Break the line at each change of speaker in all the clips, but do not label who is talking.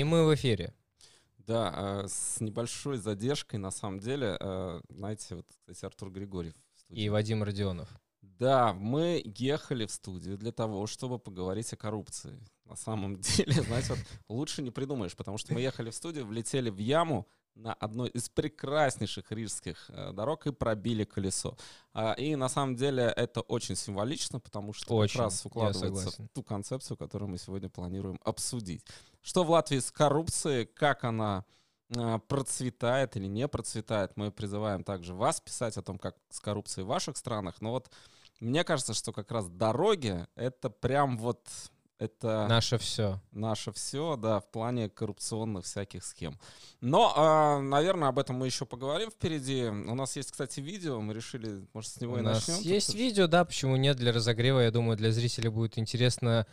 И мы в эфире.
Да, а, с небольшой задержкой, на самом деле. А, знаете, вот, кстати, Артур Григорьев.
И Вадим Родионов.
Да, мы ехали в студию для того, чтобы поговорить о коррупции. На самом деле, знаете, вот лучше не придумаешь, потому что мы ехали в студию, влетели в яму, на одной из прекраснейших рижских э, дорог и пробили колесо. А, и на самом деле это очень символично, потому что очень, как раз укладывается в ту концепцию, которую мы сегодня планируем обсудить. Что в Латвии с коррупцией, как она э, процветает или не процветает. Мы призываем также вас писать о том, как с коррупцией в ваших странах. Но вот мне кажется, что как раз дороги — это прям вот это
наше все.
Наше все, да, в плане коррупционных всяких схем. Но, э, наверное, об этом мы еще поговорим впереди. У нас есть, кстати, видео, мы решили, может, с него
У
и
нас
начнем.
Есть видео, да, почему нет, для разогрева, я думаю, для зрителей будет интересно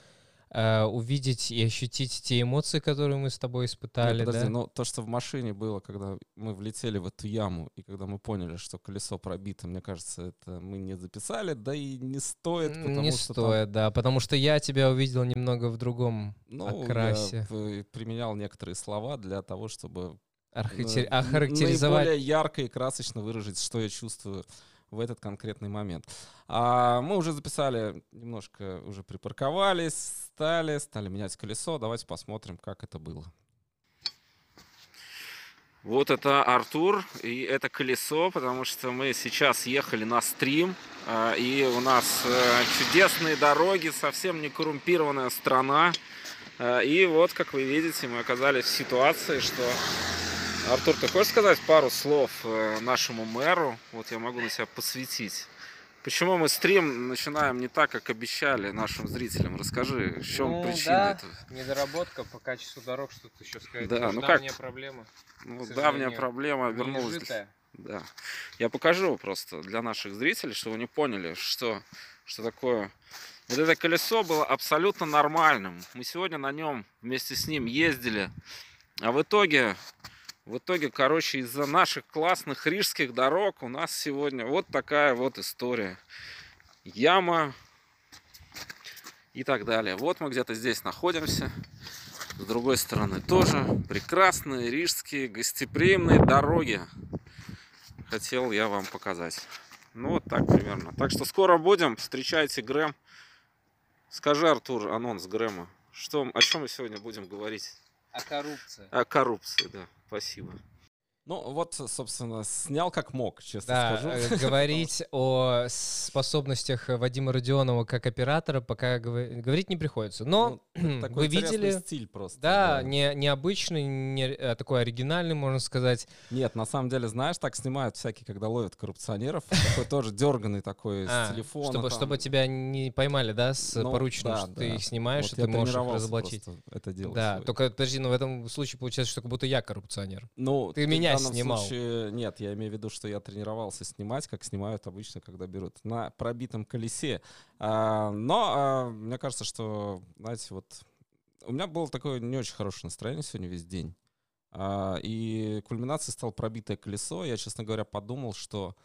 э, увидеть и ощутить те эмоции, которые мы с тобой испытали.
Нет, подожди,
да?
но то, что в машине было, когда мы влетели в эту яму, и когда мы поняли, что колесо пробито, мне кажется, это мы не записали, да и не стоит, потому
не
что
стоит,
там,
да, потому что я тебя увидел немного в другом
ну,
окрасе.
Я применял некоторые слова для того, чтобы
Архитер...
э,
охарактеризовать.
наиболее ярко и красочно выразить, что я чувствую в этот конкретный момент. А мы уже записали, немножко уже припарковались, стали, стали менять колесо. Давайте посмотрим, как это было. Вот это Артур, и это колесо, потому что мы сейчас ехали на стрим, а, и у нас э, чудесные дороги, совсем не коррумпированная страна. А, и вот, как вы видите, мы оказались в ситуации, что Артур, ты хочешь сказать пару слов э, нашему мэру? Вот я могу на тебя посвятить. Почему мы стрим начинаем не так, как обещали нашим зрителям? Расскажи, в чем
ну,
причина
да,
этого?
недоработка по качеству дорог, что то еще сказать.
Да, ну
давняя
как?
проблема.
Ну, давняя проблема вернулась.
Пережитая.
Да. Я покажу просто для наших зрителей, чтобы они поняли, что, что такое. Вот это колесо было абсолютно нормальным. Мы сегодня на нем вместе с ним ездили. А в итоге, в итоге, короче, из-за наших классных рижских дорог у нас сегодня вот такая вот история. Яма и так далее. Вот мы где-то здесь находимся. С другой стороны тоже прекрасные рижские гостеприимные дороги. Хотел я вам показать. Ну вот так примерно. Так что скоро будем. Встречайте Грэм. Скажи, Артур, анонс Грэма. Что, о чем мы сегодня будем говорить?
А коррупция?
О коррупции, да. Спасибо. Ну вот, собственно, снял как мог, честно
Да,
скажу.
э, говорить о способностях Вадима Родионова как оператора пока говорить не приходится. Но
Ну,
вы видели,
стиль просто.
да, не, необычный, не, а такой оригинальный, можно сказать.
Нет, на самом деле, знаешь, так снимают всякие, когда ловят коррупционеров. Такой тоже дерганный такой
А,
с телефона.
чтобы, чтобы тебя не поймали, да, с
Ну,
порученным,
да,
что ты их снимаешь,
Вот
и ты можешь их разоблачить.
это делать.
Да, только подожди, но в этом случае получается, что как будто я коррупционер.
Ну,
Ты меня
в данном
снимал.
случае- нет, я имею в виду, что я тренировался снимать, как снимают обычно, когда берут на пробитом колесе. А, но а, мне кажется, что, знаете, вот у меня было такое не очень хорошее настроение сегодня весь день. А, и кульминацией стало пробитое колесо. Я, честно говоря, подумал, что,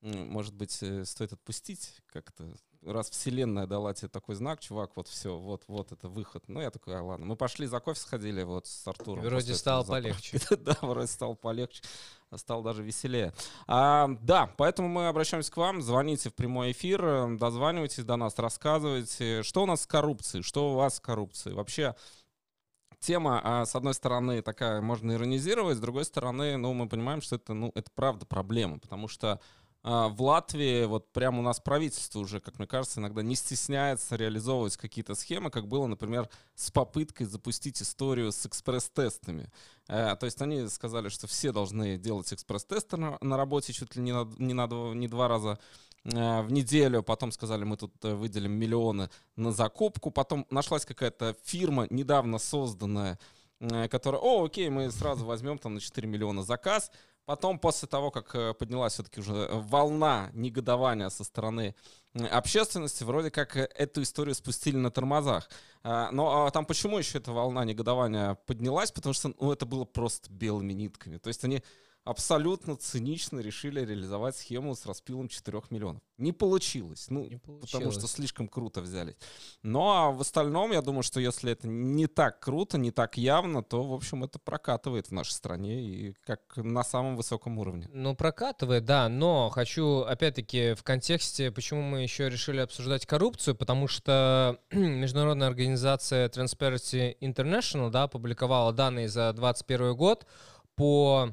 может быть, э, стоит отпустить как-то. Раз вселенная дала тебе такой знак, чувак, вот все, вот, вот это выход. Ну, я такой, а, ладно. Мы пошли за кофе сходили вот с Артуром.
Вроде стало полегче.
Да, вроде стало полегче. Стало даже веселее. А, да, поэтому мы обращаемся к вам. Звоните в прямой эфир, э, дозванивайтесь до нас, рассказывайте, что у нас с коррупцией, что у вас с коррупцией. Вообще, тема, а, с одной стороны, такая, можно иронизировать, с другой стороны, ну, мы понимаем, что это, ну, это правда проблема, потому что а, в Латвии вот прямо у нас правительство уже, как мне кажется, иногда не стесняется реализовывать какие-то схемы, как было, например, с попыткой запустить историю с экспресс-тестами. Э, То есть они сказали, что все должны делать экспресс-тесты на на работе чуть ли не на, не на не два раза э, в неделю. Потом сказали, мы тут э, выделим миллионы на закупку. Потом нашлась какая-то фирма, недавно созданная, которая, о, окей, мы сразу возьмем там на 4 миллиона заказ. Потом, после того, как э, поднялась все-таки уже волна негодования со стороны общественности, вроде как э, эту историю спустили на тормозах. А, Но а, там почему еще эта волна негодования поднялась? Потому что ну, это было просто белыми нитками. То есть они абсолютно цинично решили реализовать схему с распилом 4 миллионов. Не получилось. Ну,
Не получилось.
потому что слишком круто взялись. Но а в остальном, я думаю, что если это не так круто, не так явно, то, в общем, это прокатывает в нашей стране и как на самом высоком уровне.
Ну, прокатывает, да, но хочу, опять-таки, в контексте, почему мы еще решили обсуждать коррупцию, потому что международная организация Transparency International, да, опубликовала данные за 2021 год по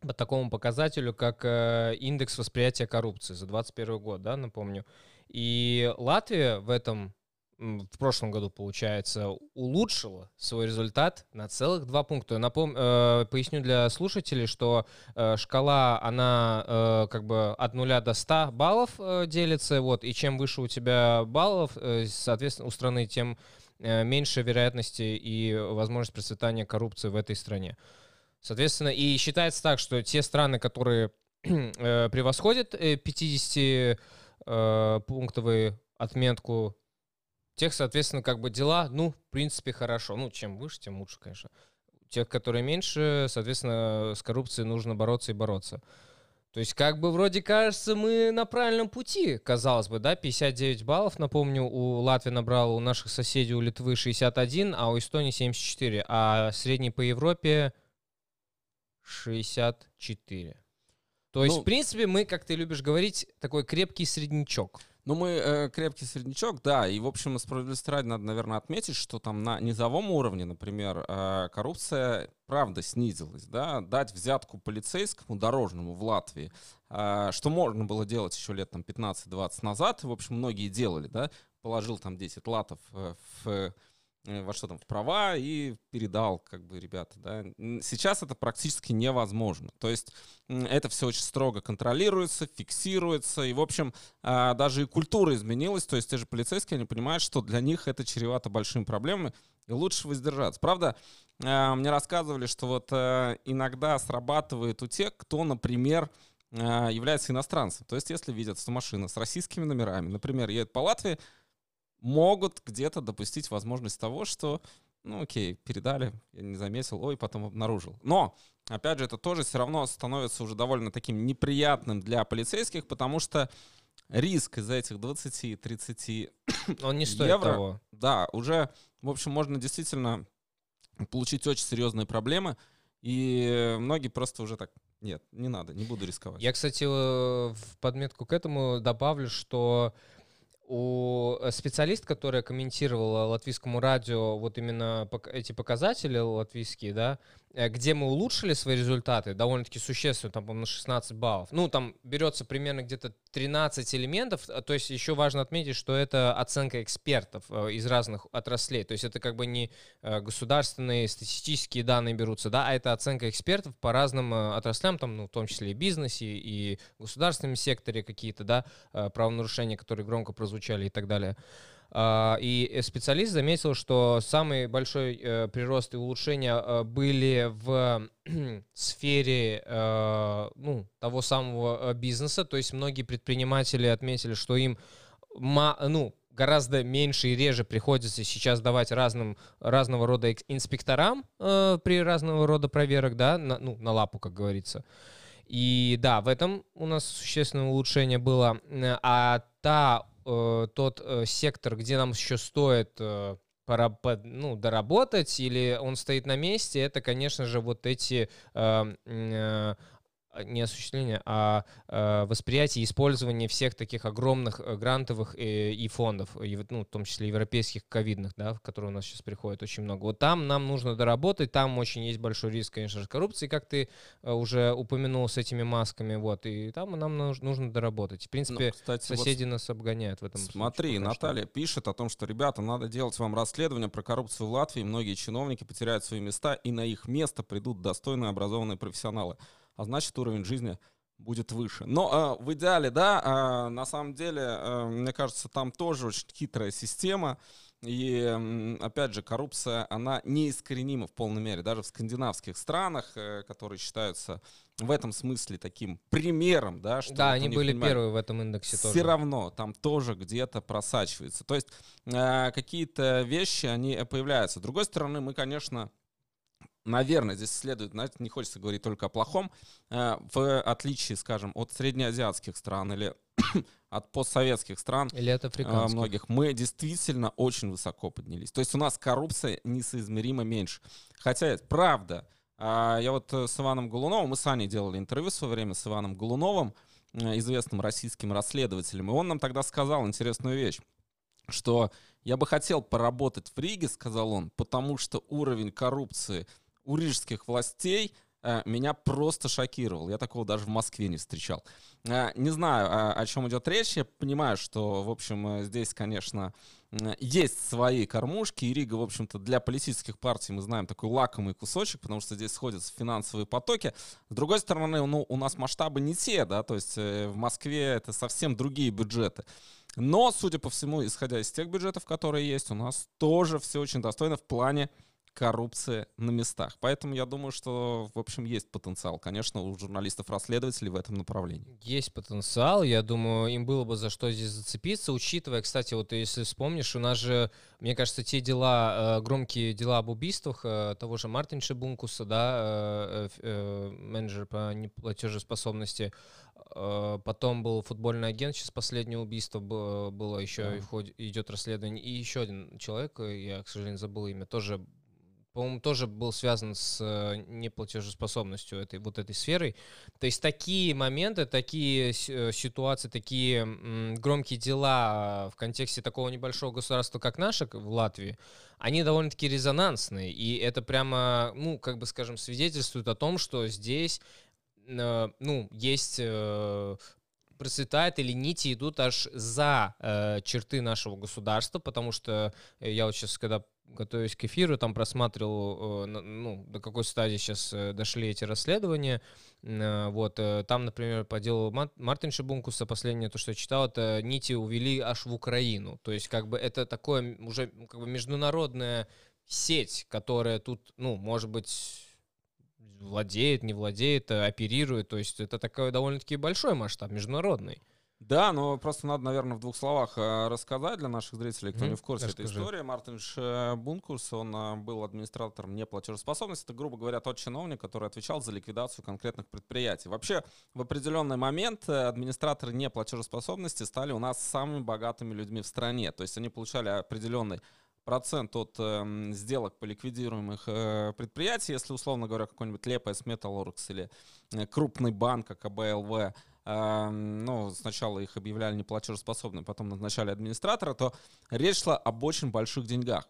по такому показателю, как э, индекс восприятия коррупции за 2021 год, да, напомню. И Латвия в этом, в прошлом году, получается, улучшила свой результат на целых два пункта. Напом... э, поясню для слушателей, что э, шкала, она э, как бы от 0 до 100 баллов э, делится, вот, и чем выше у тебя баллов, э, соответственно, у страны, тем э, меньше вероятности и возможность процветания коррупции в этой стране. Соответственно, и считается так, что те страны, которые э, превосходят э, 50-пунктовую отметку, тех, соответственно, как бы дела, ну, в принципе, хорошо. Ну, чем выше, тем лучше, конечно. Тех, которые меньше, соответственно, с коррупцией нужно бороться и бороться. То есть, как бы вроде кажется, мы на правильном пути, казалось бы, да, 59 баллов, напомню, у Латвии набрал, у наших соседей, у Литвы 61, а у Эстонии 74, а средний по Европе 64. То есть,
Ну-
в принципе, мы, как ты любишь говорить, такой крепкий среднячок.
Ну, мы э, крепкий среднячок, да, и, в общем, справедливости ради надо, наверное, отметить, что там на низовом уровне, например, э, коррупция, правда, снизилась, да, дать взятку полицейскому дорожному в Латвии, э, что можно было делать еще лет там 15-20 назад, и, в общем, многие делали, да, положил там 10 латов э, в во что там, в права и передал, как бы, ребята, да. Сейчас это практически невозможно. То есть это все очень строго контролируется, фиксируется, и, в общем, а, даже и культура изменилась, то есть те же полицейские, они понимают, что для них это чревато большими проблемами, и лучше воздержаться. Правда, а, мне рассказывали, что вот э, иногда срабатывает у тех, кто, например, а, является иностранцем. То есть если видят, что машина с российскими номерами, например, едет по Латвии, могут где-то допустить возможность того, что, ну окей, передали, я не заметил, ой, потом обнаружил. Но, опять же, это тоже все равно становится уже довольно таким неприятным для полицейских, потому что риск из этих 20-30
Он не стоит
Евро.
того.
да, уже, в общем, можно действительно получить очень серьезные проблемы, и многие просто уже так, нет, не надо, не буду рисковать.
Я, кстати, э, в подметку к этому добавлю, что у э, специалист, которая комментировала латвийскому радио вот именно эти показатели латвийские, да, где мы улучшили свои результаты довольно-таки существенно, там, по-моему, на 16 баллов. Ну, там берется примерно где-то 13 элементов, а, то есть еще важно отметить, что это оценка экспертов э, из разных отраслей, то есть это как бы не э, государственные статистические данные берутся, да, а это оценка экспертов по разным э, отраслям, там, ну, в том числе и бизнесе, и государственном секторе какие-то, да, э, правонарушения, которые громко прозвучали и так далее. А, И э, специалист заметил, что самый большой э, прирост и улучшения э, были в сфере ну, того самого бизнеса. То есть многие предприниматели отметили, что им ну, гораздо меньше и реже приходится сейчас давать разным, разного рода инспекторам э, при разного рода проверок, да, на, ну, на лапу, как говорится. И да, в этом у нас существенное улучшение было. А та, э, тот э, сектор, где нам еще стоит э, пора под- ну, доработать, или он стоит на месте, это, конечно же, вот эти э, э, не осуществление, а э, восприятие и использование всех таких огромных э, грантовых э, и фондов, и вот, ну, в том числе европейских ковидных, да, в которые у нас сейчас приходит очень много. Вот там нам нужно доработать, там очень есть большой риск, конечно же, коррупции, как ты э, уже упомянул с этими масками, вот, и там нам нуж- нужно доработать. В
Ну,
принципе,
кстати, вот
соседи нас обгоняют в этом случае
Смотри,
что.
Наталья пишет о том, что, ребята, надо делать вам расследование про коррупцию в Латвии. Многие чиновники потеряют свои места, и на их место придут достойные образованные профессионалы. А значит, уровень жизни будет выше. Но э, в идеале, да, э, на самом деле, э, мне кажется, там тоже очень хитрая система. И, опять же, коррупция, она неискоренима в полной мере. Даже в скандинавских странах, э, которые считаются в этом смысле таким примером, да, что
Да,
вот
они были
понимаете,
первые в этом индексе
все
тоже.
равно там тоже где-то просачивается. То есть э, какие-то вещи, они э, появляются. С другой стороны, мы, конечно, наверное, здесь следует, знаете, не хочется говорить только о плохом, э, в отличие, скажем, от среднеазиатских стран или от постсоветских стран,
или от африканских.
многих, мы действительно очень высоко поднялись. То есть у нас коррупция несоизмеримо меньше. Хотя, правда, а, я вот с Иваном Голуновым, мы с Аней делали интервью в свое время с Иваном Голуновым, известным российским расследователем, и он нам тогда сказал интересную вещь, что я бы хотел поработать в Риге, сказал он, потому что уровень коррупции у рижских властей э, меня просто шокировал. Я такого даже в Москве не встречал. Э, не знаю, о, чем идет речь. Я понимаю, что, в общем, э, здесь, конечно, есть свои кормушки, и Рига, в общем-то, для политических партий, мы знаем, такой лакомый кусочек, потому что здесь сходятся финансовые потоки. С другой стороны, ну, у нас масштабы не те, да, то есть в Москве это совсем другие бюджеты. Но, судя по всему, исходя из тех бюджетов, которые есть, у нас тоже все очень достойно в плане коррупции на местах. Поэтому я думаю, что, в общем, есть потенциал, конечно, у журналистов-расследователей в этом направлении.
Есть потенциал, я думаю, им было бы за что здесь зацепиться, учитывая, кстати, вот если вспомнишь, у нас же, мне кажется, те дела, э, громкие дела об убийствах э, того же Мартин Шибункуса, да, э, менеджер по неплатежеспособности, потом был футбольный агент, сейчас последнее убийство было, еще да. идет расследование, и еще один человек, я, к сожалению, забыл имя, тоже по-моему, тоже был связан с э, неплатежеспособностью этой вот этой сферой. То есть такие моменты, такие э, ситуации, такие громкие дела в контексте такого небольшого государства, как наше в Латвии, они довольно-таки резонансные. И это прямо, ну, как бы, скажем, свидетельствует о том, что здесь э, ну, есть процветает или нити идут аж за э, черты нашего государства, потому что я вот сейчас, когда готовясь к эфиру, там просматривал, э, ну, до какой стадии сейчас э, дошли эти расследования. Э, вот, там, например, по делу Мартин Шибункуса, последнее то, что я читал, это нити увели аж в Украину. То есть, как бы, это такое уже как бы международная сеть, которая тут, ну, может быть, владеет, не владеет, оперирует. То есть, это такой довольно-таки большой масштаб, международный.
Да, но просто надо, наверное, в двух словах э, рассказать для наших зрителей, кто mm, не в курсе расскажи. этой истории. Мартин Бункурс, он э, был администратором неплатежеспособности. Это, грубо говоря, тот чиновник, который отвечал за ликвидацию конкретных предприятий. Вообще, в определенный момент э, администраторы неплатежеспособности стали у нас самыми богатыми людьми в стране. То есть они получали определенный процент от э, сделок по ликвидируемых э, предприятий, если, условно говоря, какой-нибудь Лепес, Металлургс или э, крупный банк, как АБЛВ, ну, сначала их объявляли неплатежеспособными, потом назначали администратора, то речь шла об очень больших деньгах.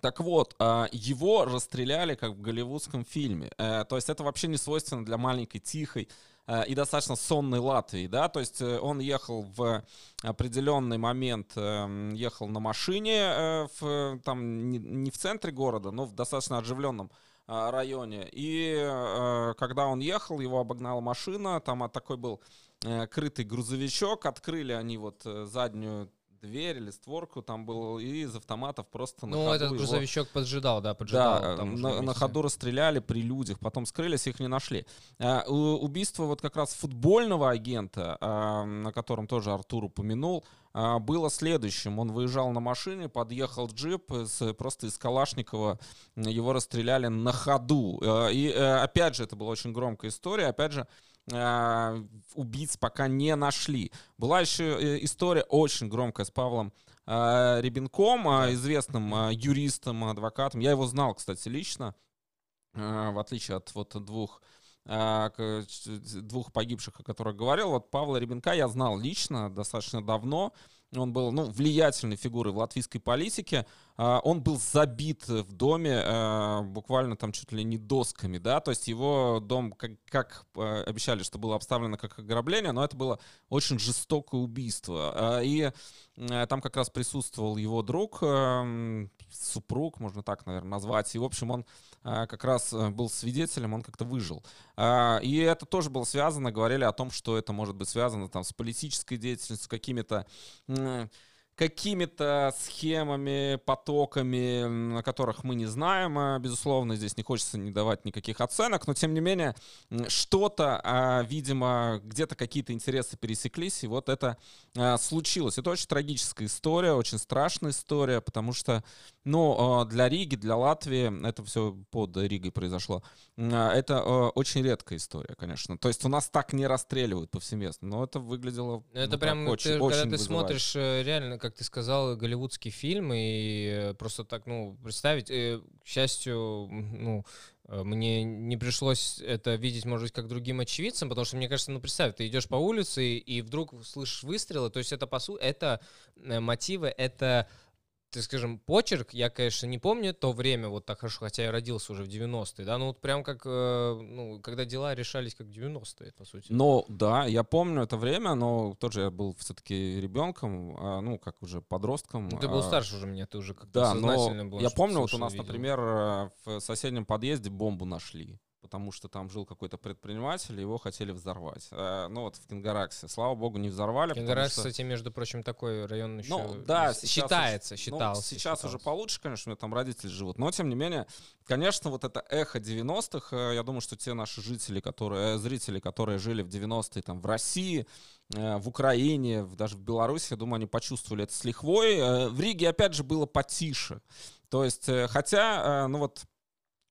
Так вот, а, его расстреляли как в голливудском фильме. Э, то есть это вообще не свойственно для маленькой, тихой э, и достаточно сонной Латвии, да, то есть э, он ехал в определенный момент, ехал на машине, в, там не в центре города, но в достаточно оживленном районе. И э, когда он ехал, его обогнала машина, там такой был э, крытый грузовичок, открыли они вот э, заднюю дверь или створку, там был и из автоматов просто
Ну, этот его... грузовичок поджидал, да, поджидал.
Да, там на, на ходу расстреляли при людях, потом скрылись, их не нашли. А, убийство вот как раз футбольного агента, а, на котором тоже Артур упомянул, а, было следующим. Он выезжал на машине, подъехал джип, с, просто из Калашникова его расстреляли на ходу. И э, опять же, это была очень громкая история, опять же, убийц пока не нашли. Была еще э, история очень громкая с Павлом Ребенком, да. известным юристом, адвокатом. Я его знал, кстати, лично, в отличие от вот двух двух погибших, о которых говорил. Вот Павла Ребенка я знал лично достаточно давно. Он был ну, влиятельной фигурой в латвийской политике. А, он был забит в доме а, буквально там чуть ли не досками, да, то есть его дом, как, как а, обещали, что было обставлено как ограбление, но это было очень жестокое убийство. И там как раз присутствовал его друг, супруг, можно так, наверное, назвать. И, в общем, он как раз э, был свидетелем, он как-то выжил. И это тоже было связано, говорили о том, что это может быть связано там с политической деятельностью, какими-то какими-то схемами, потоками, о которых мы не знаем, а, безусловно, здесь не хочется не давать никаких оценок, но тем не менее что-то, а, видимо, где-то какие-то интересы пересеклись, и вот это а, случилось. Это очень трагическая история, очень страшная история, потому что, ну, для Риги, для Латвии, это все под Ригой произошло, это очень редкая история, конечно. То есть у нас так не расстреливают повсеместно, но это выглядело
Это ну, прям, очень, ты, очень когда ты смотришь э, реально как ты сказал, голливудский фильм, и э, просто так, ну, представить, э, к счастью, ну, э, мне не пришлось это видеть, может быть, как другим очевидцам, потому что, мне кажется, ну, представь, ты идешь по улице, и вдруг слышишь выстрелы, то есть это, по сути, это мотивы, это ты скажем, почерк, я, конечно, не помню то время вот так хорошо, хотя я родился уже в 90-е, да, ну вот прям как, э, ну, когда дела решались как 90-е, по сути.
Ну, да, я помню это время, но тоже я был все-таки ребенком, а, ну, как уже подростком.
Ну, ты был а, старше уже меня, ты уже как-то
да, сознательно был. я помню, вот у нас, видел. например, э, в соседнем подъезде бомбу нашли потому что там жил какой-то предприниматель, его хотели взорвать. Э, ну вот в Кенгараксе, слава богу, не взорвали.
Кенгаракс, что... кстати, между прочим, такой район еще
ну, да,
считается,
уже,
считался.
Ну, сейчас
считался.
уже получше, конечно, у меня там родители живут, но тем не менее, конечно, вот это эхо 90-х, э, я думаю, что те наши жители, которые, э, зрители, которые жили в 90-е там в России, в Украине, даже в Беларуси, я думаю, они почувствовали это с лихвой. В Риге, опять же, было потише. То есть, хотя, ну вот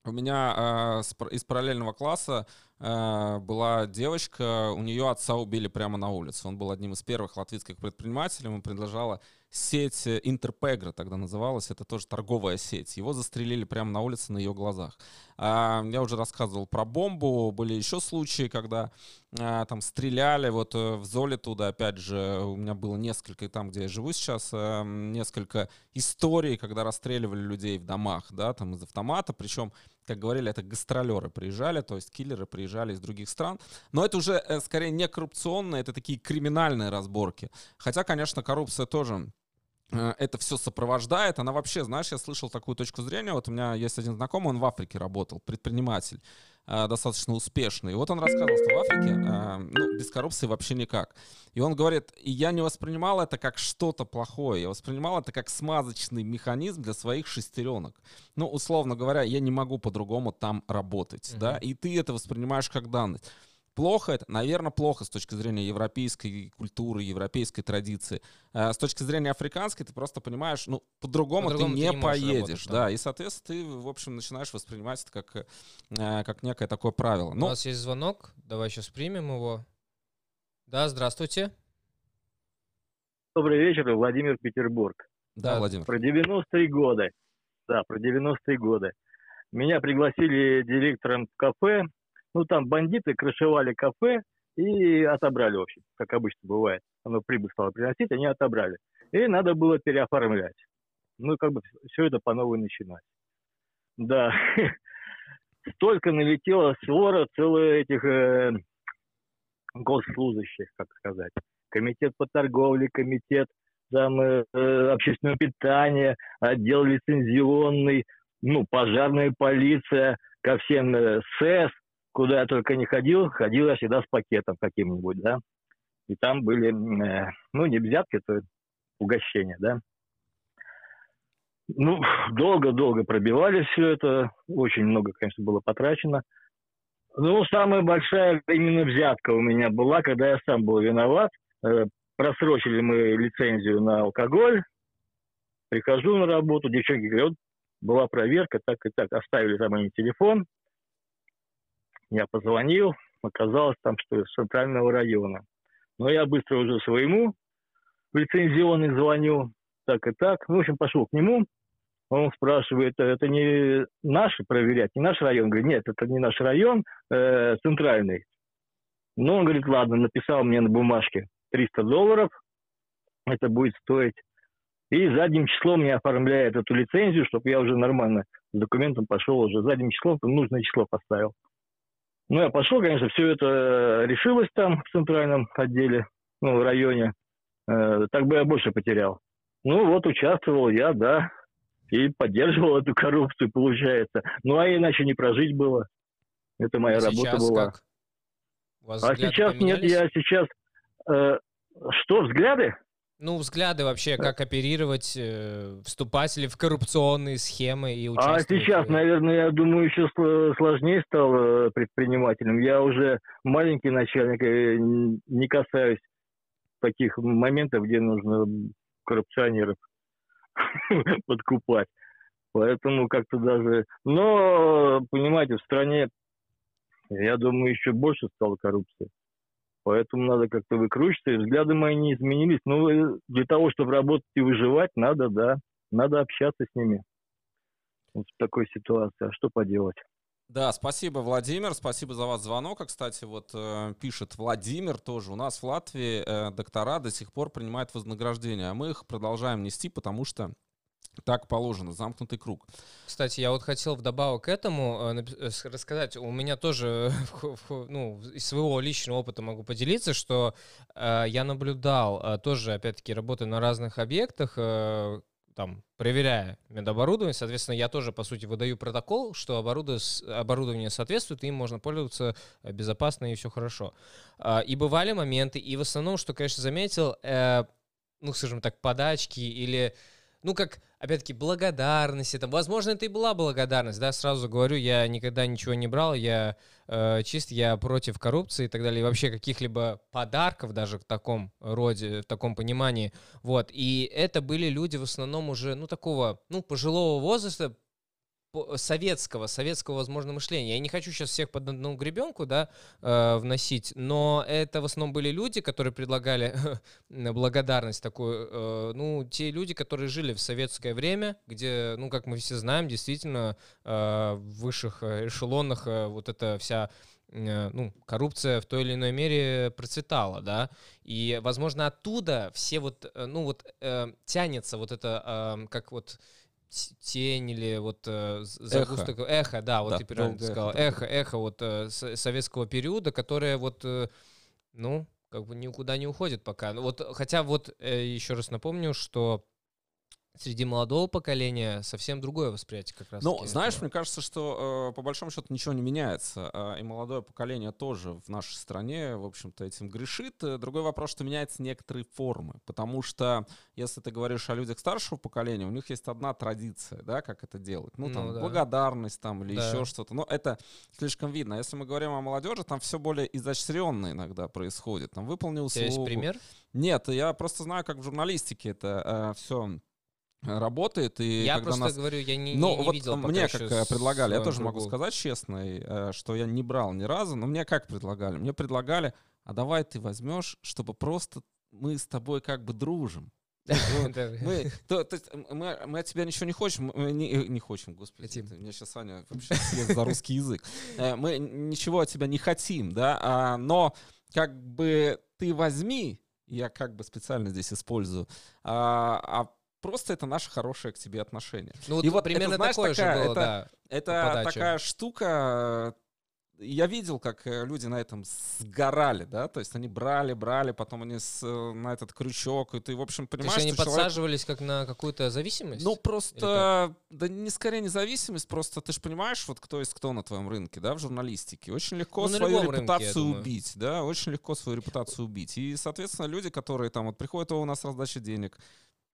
у меня э, из параллельного класса э, была девочка, у нее отца убили прямо на улице. Он был одним из первых латвийских предпринимателей, ему принадлежала сеть э, Интерпегра тогда называлась, это тоже торговая сеть. Его застрелили прямо на улице на ее глазах. А, я уже рассказывал про бомбу, были еще случаи, когда а, там стреляли, вот э, в Золе туда, опять же, у меня было несколько, там, где я живу сейчас, а, несколько историй, когда расстреливали людей в домах, да, там из автомата, причем как говорили, это гастролеры приезжали, то есть киллеры приезжали из других стран. Но это уже скорее не коррупционные, это такие криминальные разборки. Хотя, конечно, коррупция тоже Э, это все сопровождает. Она вообще, знаешь, я слышал такую точку зрения. Вот у меня есть один знакомый, он в Африке работал, предприниматель э, достаточно успешный. И вот он рассказывал, что в Африке э, ну, без коррупции вообще никак. И он говорит, и я не воспринимал это как что-то плохое, я воспринимал это как смазочный механизм для своих шестеренок. Ну, условно говоря, я не могу по-другому там работать, mm-hmm. да, и ты это воспринимаешь как данность. Плохо это? Наверное, плохо с точки зрения европейской культуры, европейской традиции. А с точки зрения африканской ты просто понимаешь, ну, по-другому, по ты, не ты не поедешь. Работать, да. да, и, соответственно, ты, в общем, начинаешь воспринимать это как, э, как некое такое правило.
Но... У нас есть звонок, давай сейчас примем его. Да, здравствуйте.
Добрый вечер, Владимир Петербург.
Да, Владимир.
Про 90-е годы. Да, про 90-е годы. Меня пригласили директором в кафе ну, там бандиты крышевали кафе и отобрали, в общем, как обычно бывает. Оно прибыль стало приносить, они отобрали. И надо было переоформлять. Ну, как бы все это по новой начинать. Да. Столько налетело свора целых этих э, госслужащих, как сказать. Комитет по торговле, комитет там, э, э общественного питания, отдел лицензионный, ну, пожарная полиция, ко всем э, СЭС, куда я только не ходил, ходил я всегда с пакетом каким-нибудь, да. И там были, э, ну, не взятки, это угощения, да. Ну, долго-долго пробивали все это, очень много, конечно, было потрачено. Ну, самая большая именно взятка у меня была, когда я сам был виноват. Э, просрочили мы лицензию на алкоголь. Прихожу на работу, девчонки говорят, была проверка, так и так, оставили там им телефон, я позвонил, оказалось там, что из центрального района. Но я быстро уже своему лицензионный звоню, так и так. В общем, пошел к нему, он спрашивает, это не наши проверять, не наш район? Говорит, нет, это не наш район, э, центральный. Ну, он говорит, ладно, написал мне на бумажке 300 долларов, это будет стоить. И задним числом мне оформляет эту лицензию, чтобы я уже нормально с документом пошел уже задним числом, нужное число поставил. Ну, я пошел, конечно, все это решилось там в центральном отделе, ну, в районе. Э, так бы я больше потерял. Ну, вот участвовал я, да, и поддерживал эту коррупцию, получается. Ну, а иначе не прожить было. Это моя а работа была. Как? а сейчас поменялись? нет, я сейчас... Э, что, взгляды?
Ну, взгляды вообще, как оперировать, э, вступать ли в коррупционные схемы и
А
участвовать.
сейчас,
ли?
наверное, я думаю, еще сл- сложнее стал э, предпринимателем. Я уже маленький начальник, н- не касаюсь таких моментов, где нужно коррупционеров подкупать. Поэтому как-то даже... Но, понимаете, в стране, я думаю, еще больше стало коррупции. Поэтому надо как-то выкручиваться. И взгляды мои не изменились. Ну, э, для того, чтобы работать и выживать, надо, да, надо общаться с ними. Вот в такой ситуации. А что поделать?
Да, спасибо, Владимир, спасибо за вас звонок. А, Кстати, вот э, пишет Владимир тоже. У нас в Латвии э, доктора до сих пор принимают вознаграждение, а мы их продолжаем нести, потому что так положено, замкнутый круг.
Кстати, я вот хотел вдобавок к этому э, э, рассказать. У меня тоже, ну, из своего личного опыта могу поделиться, что э, я наблюдал, тоже, опять-таки, работая на разных объектах, там, проверяя медоборудование, соответственно, я тоже, по сути, выдаю протокол, что оборудование, соответствует, им можно пользоваться безопасно и все хорошо. И бывали моменты, и в основном, что, конечно, заметил, ну, скажем так, подачки или ну, как, опять-таки, благодарности. Там, возможно, это и была благодарность, да, сразу говорю, я никогда ничего не брал, я э, чист, я против коррупции и так далее, и вообще каких-либо подарков даже в таком роде, в таком понимании, вот, и это были люди в основном уже, ну, такого, ну, пожилого возраста, советского, советского, возможно, мышления. Я не хочу сейчас всех под одну гребенку, да, э, вносить, но это в основном были люди, которые предлагали благодарность такую, э, ну, те люди, которые жили в советское время, где, ну, как мы все знаем, действительно э, в высших э, эшелонах э, вот эта вся э, ну, коррупция в той или иной мере процветала, да, и, возможно, оттуда все вот, э, ну, вот э, тянется вот это, э, как вот т- тень или вот э, загусток эхо, да, вот
Да,
ты правильно
долгое
сказал,
эхо, да.
эхо, эхо вот э, советского периода, которое вот, э, ну, как бы никуда не уходит пока. Ну, Вот, хотя вот э, еще раз напомню, что среди молодого поколения совсем другое восприятие как раз.
Ну, знаешь, мне кажется, что э, по большому счету ничего не меняется. э, и молодое поколение тоже в нашей стране, в общем-то, этим грешит. Э, Другой вопрос, что меняются некоторые формы. Потому что, если ты говоришь о людях старшего поколения, у них есть одна традиция, да, как это делать. Ну, там,
Ну, да.
благодарность там или
Да.
еще что-то. Но это слишком видно. Если мы говорим о молодежи, там все более изощренно иногда происходит. Там выполнил
У тебя есть
услугу.
пример?
Нет, я просто знаю, как в журналистике это все работает. И
я просто
нас
говорю, я не,
ну,
не- не
вот
видел
мне как э, предлагали, я тоже могу сказать честно, э, что я не брал ни разу, но мне как предлагали? Мне предлагали, а давай ты возьмешь, чтобы просто мы с тобой как бы дружим. Ну. Мы, то, то есть мы, мы от тебя ничего не хотим, мы не, э, не хотим, господи,
Хотим.
это- меня сейчас Аня вообще съест за русский язык. Мы ничего от тебя не хотим, да, а, но как бы ты возьми, я как бы специально здесь использую, а, а просто это наше хорошее к тебе отношение.
Ну, вот
И вот это,
примерно
знаешь,
такое
такая-
же было,
это-
да.
Это
подача.
такая штука. э, Я видел, как э, люди на этом сгорали, да, то есть они брали, брали, потом они с, э, на этот крючок, и ты, в общем,
То
понимаешь,
есть они
что человек-
подсаживались как на какую-то зависимость?
Ну, просто, да не скорее независимость, просто ты же понимаешь, вот кто есть кто на твоем рынке, да, в журналистике. Очень легко
Ну,
свою
рынке,
репутацию
думаю.
убить, да, очень легко свою репутацию убить. И, соответственно, люди, которые там вот приходят, о, у нас раздача денег,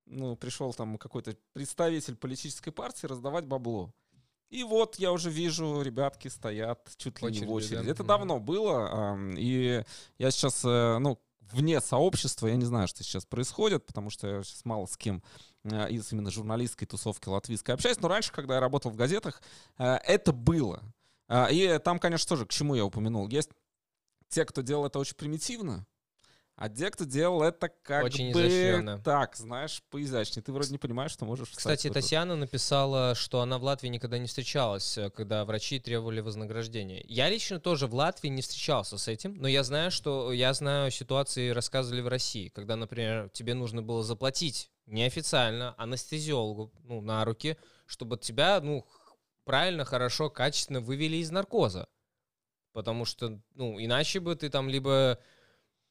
ну, пришел там какой-то представитель политической партии раздавать бабло. И вот я уже вижу, ребятки стоят чуть ли не в
Очереди,
очереди.
да?
Это давно было, и я сейчас, э, ну, вне сообщества, я не знаю, что сейчас происходит, потому что я сейчас мало с кем э, из именно журналистской тусовки латвийской общаюсь. Но раньше, когда я работал в газетах, э, это было. А, И там, конечно, тоже, к чему я упомянул, есть те, кто делал это очень примитивно, а те, кто делал это как
Очень
бы
изощренно.
так, знаешь, поизящнее. Ты вроде не понимаешь, что можешь
Кстати, Татьяна написала, что она в Латвии никогда не встречалась, э, когда врачи требовали вознаграждения. Я лично тоже в Латвии не встречался с этим, но я знаю, что я знаю ситуации, рассказывали в России, когда, например, тебе нужно было заплатить неофициально анестезиологу ну, на руки, чтобы тебя ну, правильно, хорошо, качественно вывели из наркоза. Потому что, ну, иначе бы ты там либо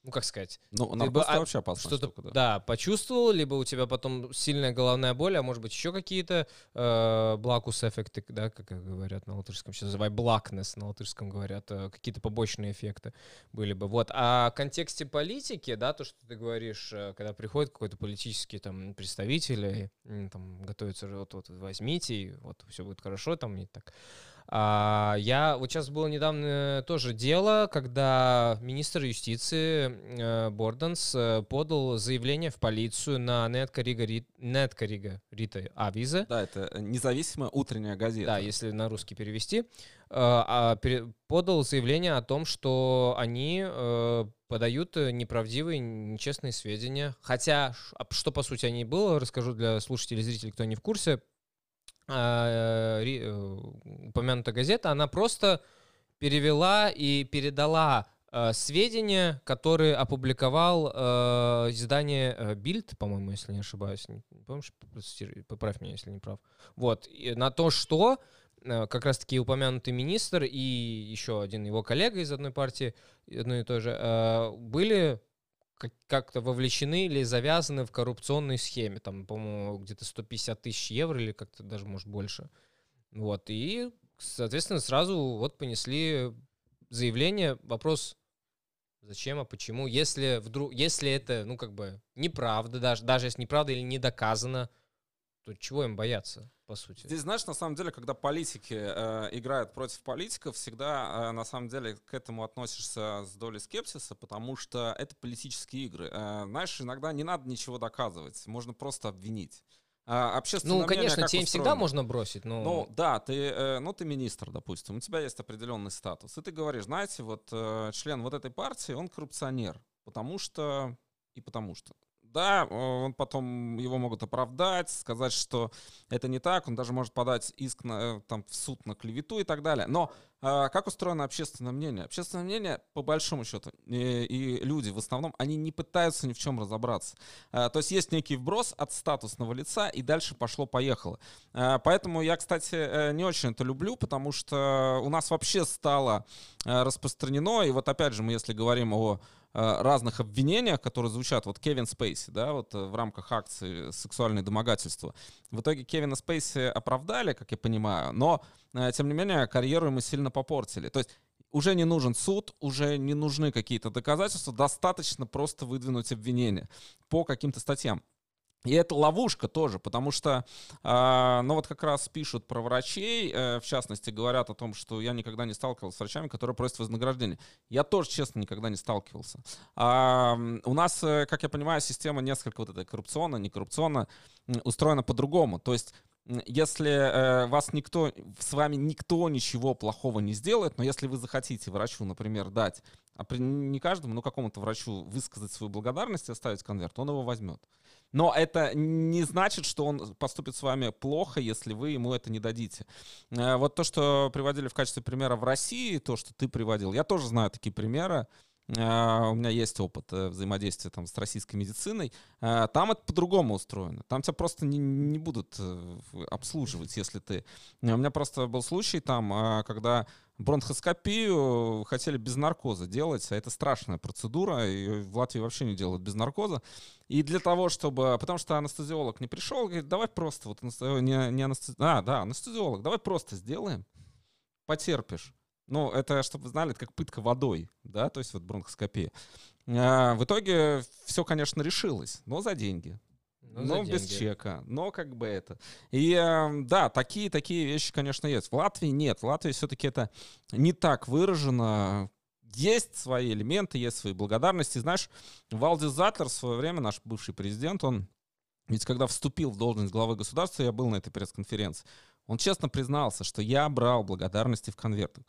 ну как сказать,
Ну,
бы,
это
а,
вообще
что-то,
штука, да.
да, почувствовал, либо у тебя потом сильная головная боль, а может быть еще какие-то э, блакус эффекты, да, как говорят на латышском, сейчас называй blackness на латышском говорят, э, какие-то побочные эффекты были бы. Вот, а в контексте политики, да, то, что ты говоришь, э, когда приходит какой-то политический там представитель, и, там готовится, вот, вот возьмите, и вот все будет хорошо, там и так. А, я вот сейчас было недавно тоже дело, когда министр юстиции э, Борданс э, подал заявление в полицию на Нетка Рига, Ри- Нетка Рига Рита Авиза.
Да, это независимая утренняя газета.
Да, если на русский перевести, э, а, пере- подал заявление о том, что они э, подают э, неправдивые, нечестные сведения. Хотя, а что по сути они было, расскажу для слушателей и зрителей, кто не в курсе. А, ри- э, упомянутая газета, она просто перевела и передала э, сведения, которые опубликовал э, издание э, Bild, по-моему, если не ошибаюсь. Не, не помнишь, поправь меня, если не прав. Вот, и на то, что э, как раз-таки упомянутый министр и еще один его коллега из одной партии, одной и той же, э, были как-то вовлечены или завязаны в коррупционной схеме. Там, по-моему, где-то 150 тысяч евро или как-то даже, может, больше. Вот, и, соответственно, сразу вот понесли заявление. Вопрос, зачем, а почему? Если вдруг, если это, ну, как бы, неправда, даже, даже если неправда или не доказано, то чего им бояться, по сути?
Здесь, знаешь, на самом деле, когда политики э, играют против политиков, всегда, э, на самом деле, к этому относишься с долей скепсиса, потому что это политические игры. Э, знаешь, иногда не надо ничего доказывать, можно просто обвинить. А общественное
Ну,
мнение
конечно, тебе всегда можно бросить, но...
Ну, да, ты, э, ну, ты министр, допустим, у тебя есть определенный статус, и ты говоришь, знаете, вот э, член вот этой партии, он коррупционер, потому что и потому что. Да, э, он потом его могут оправдать, сказать, что это не так, он даже может подать иск на, э, там, в суд на клевету и так далее. Но э, как устроено общественное мнение? Общественное мнение, по большому счету, и, и люди в основном, они не пытаются ни в чем разобраться. Э, то есть есть некий вброс от статусного лица, и дальше пошло-поехало. Э, Поэтому я, кстати, э, не очень это люблю, потому что у нас вообще стало э, распространено, и вот опять же мы, если говорим о э, разных обвинениях, которые звучат, вот Кевин Спейси, да, вот э, в рамках акции сексуальное домогательство. В итоге Кевина Спейси оправдали, как я понимаю, но, э, тем не менее, карьеру ему сильно попортили. То есть уже не нужен суд, уже не нужны какие-то доказательства, достаточно просто выдвинуть обвинение по каким-то статьям. И это ловушка тоже, потому что, э, ну вот как раз пишут про врачей, э, в частности говорят о том, что я никогда не сталкивался с врачами, которые просят вознаграждение. Я тоже, честно, никогда не сталкивался. М, у нас, э, как я понимаю, система несколько вот эта коррупционная, не коррупционная, м, устроена по-другому. То есть если э, вас никто, с вами никто ничего плохого не сделает, но если вы захотите врачу, например, дать, а при- не каждому, но какому-то врачу высказать свою благодарность и оставить конверт, он его возьмет. Но это не значит, что он поступит с вами плохо, если вы ему это не дадите. Э, Вот то, что приводили в качестве примера в России, то, что ты приводил, я тоже знаю такие примеры. Э, У меня есть опыт э, взаимодействия там, с российской медициной. Э, Там это по-другому устроено. Там тебя просто не, не будут э, обслуживать, если ты... У меня просто был случай там, э, когда бронхоскопию хотели без наркоза делать, а это страшная процедура, и в Латвии вообще не делают без наркоза. И для того, чтобы... Потому что анестезиолог не пришел, говорит, давай просто... Вот, э, не, не анесте- А, да, анестезиолог, давай просто сделаем, потерпишь. Ну, это, чтобы вы знали, это как пытка водой, да, то есть вот бронхоскопия. А, в итоге все, конечно, решилось, но за деньги.
Ну,
но
за
без
деньги.
чека, но как бы это. И э, да, такие, такие вещи, конечно, есть. В Латвии нет. В Латвии все-таки это не так выражено. Есть свои элементы, есть свои благодарности. Знаешь, Валдис Затлер в свое время, наш бывший президент, он ведь когда вступил в должность главы государства, я был на этой пресс-конференции, он честно признался, что я брал благодарности в конвертах.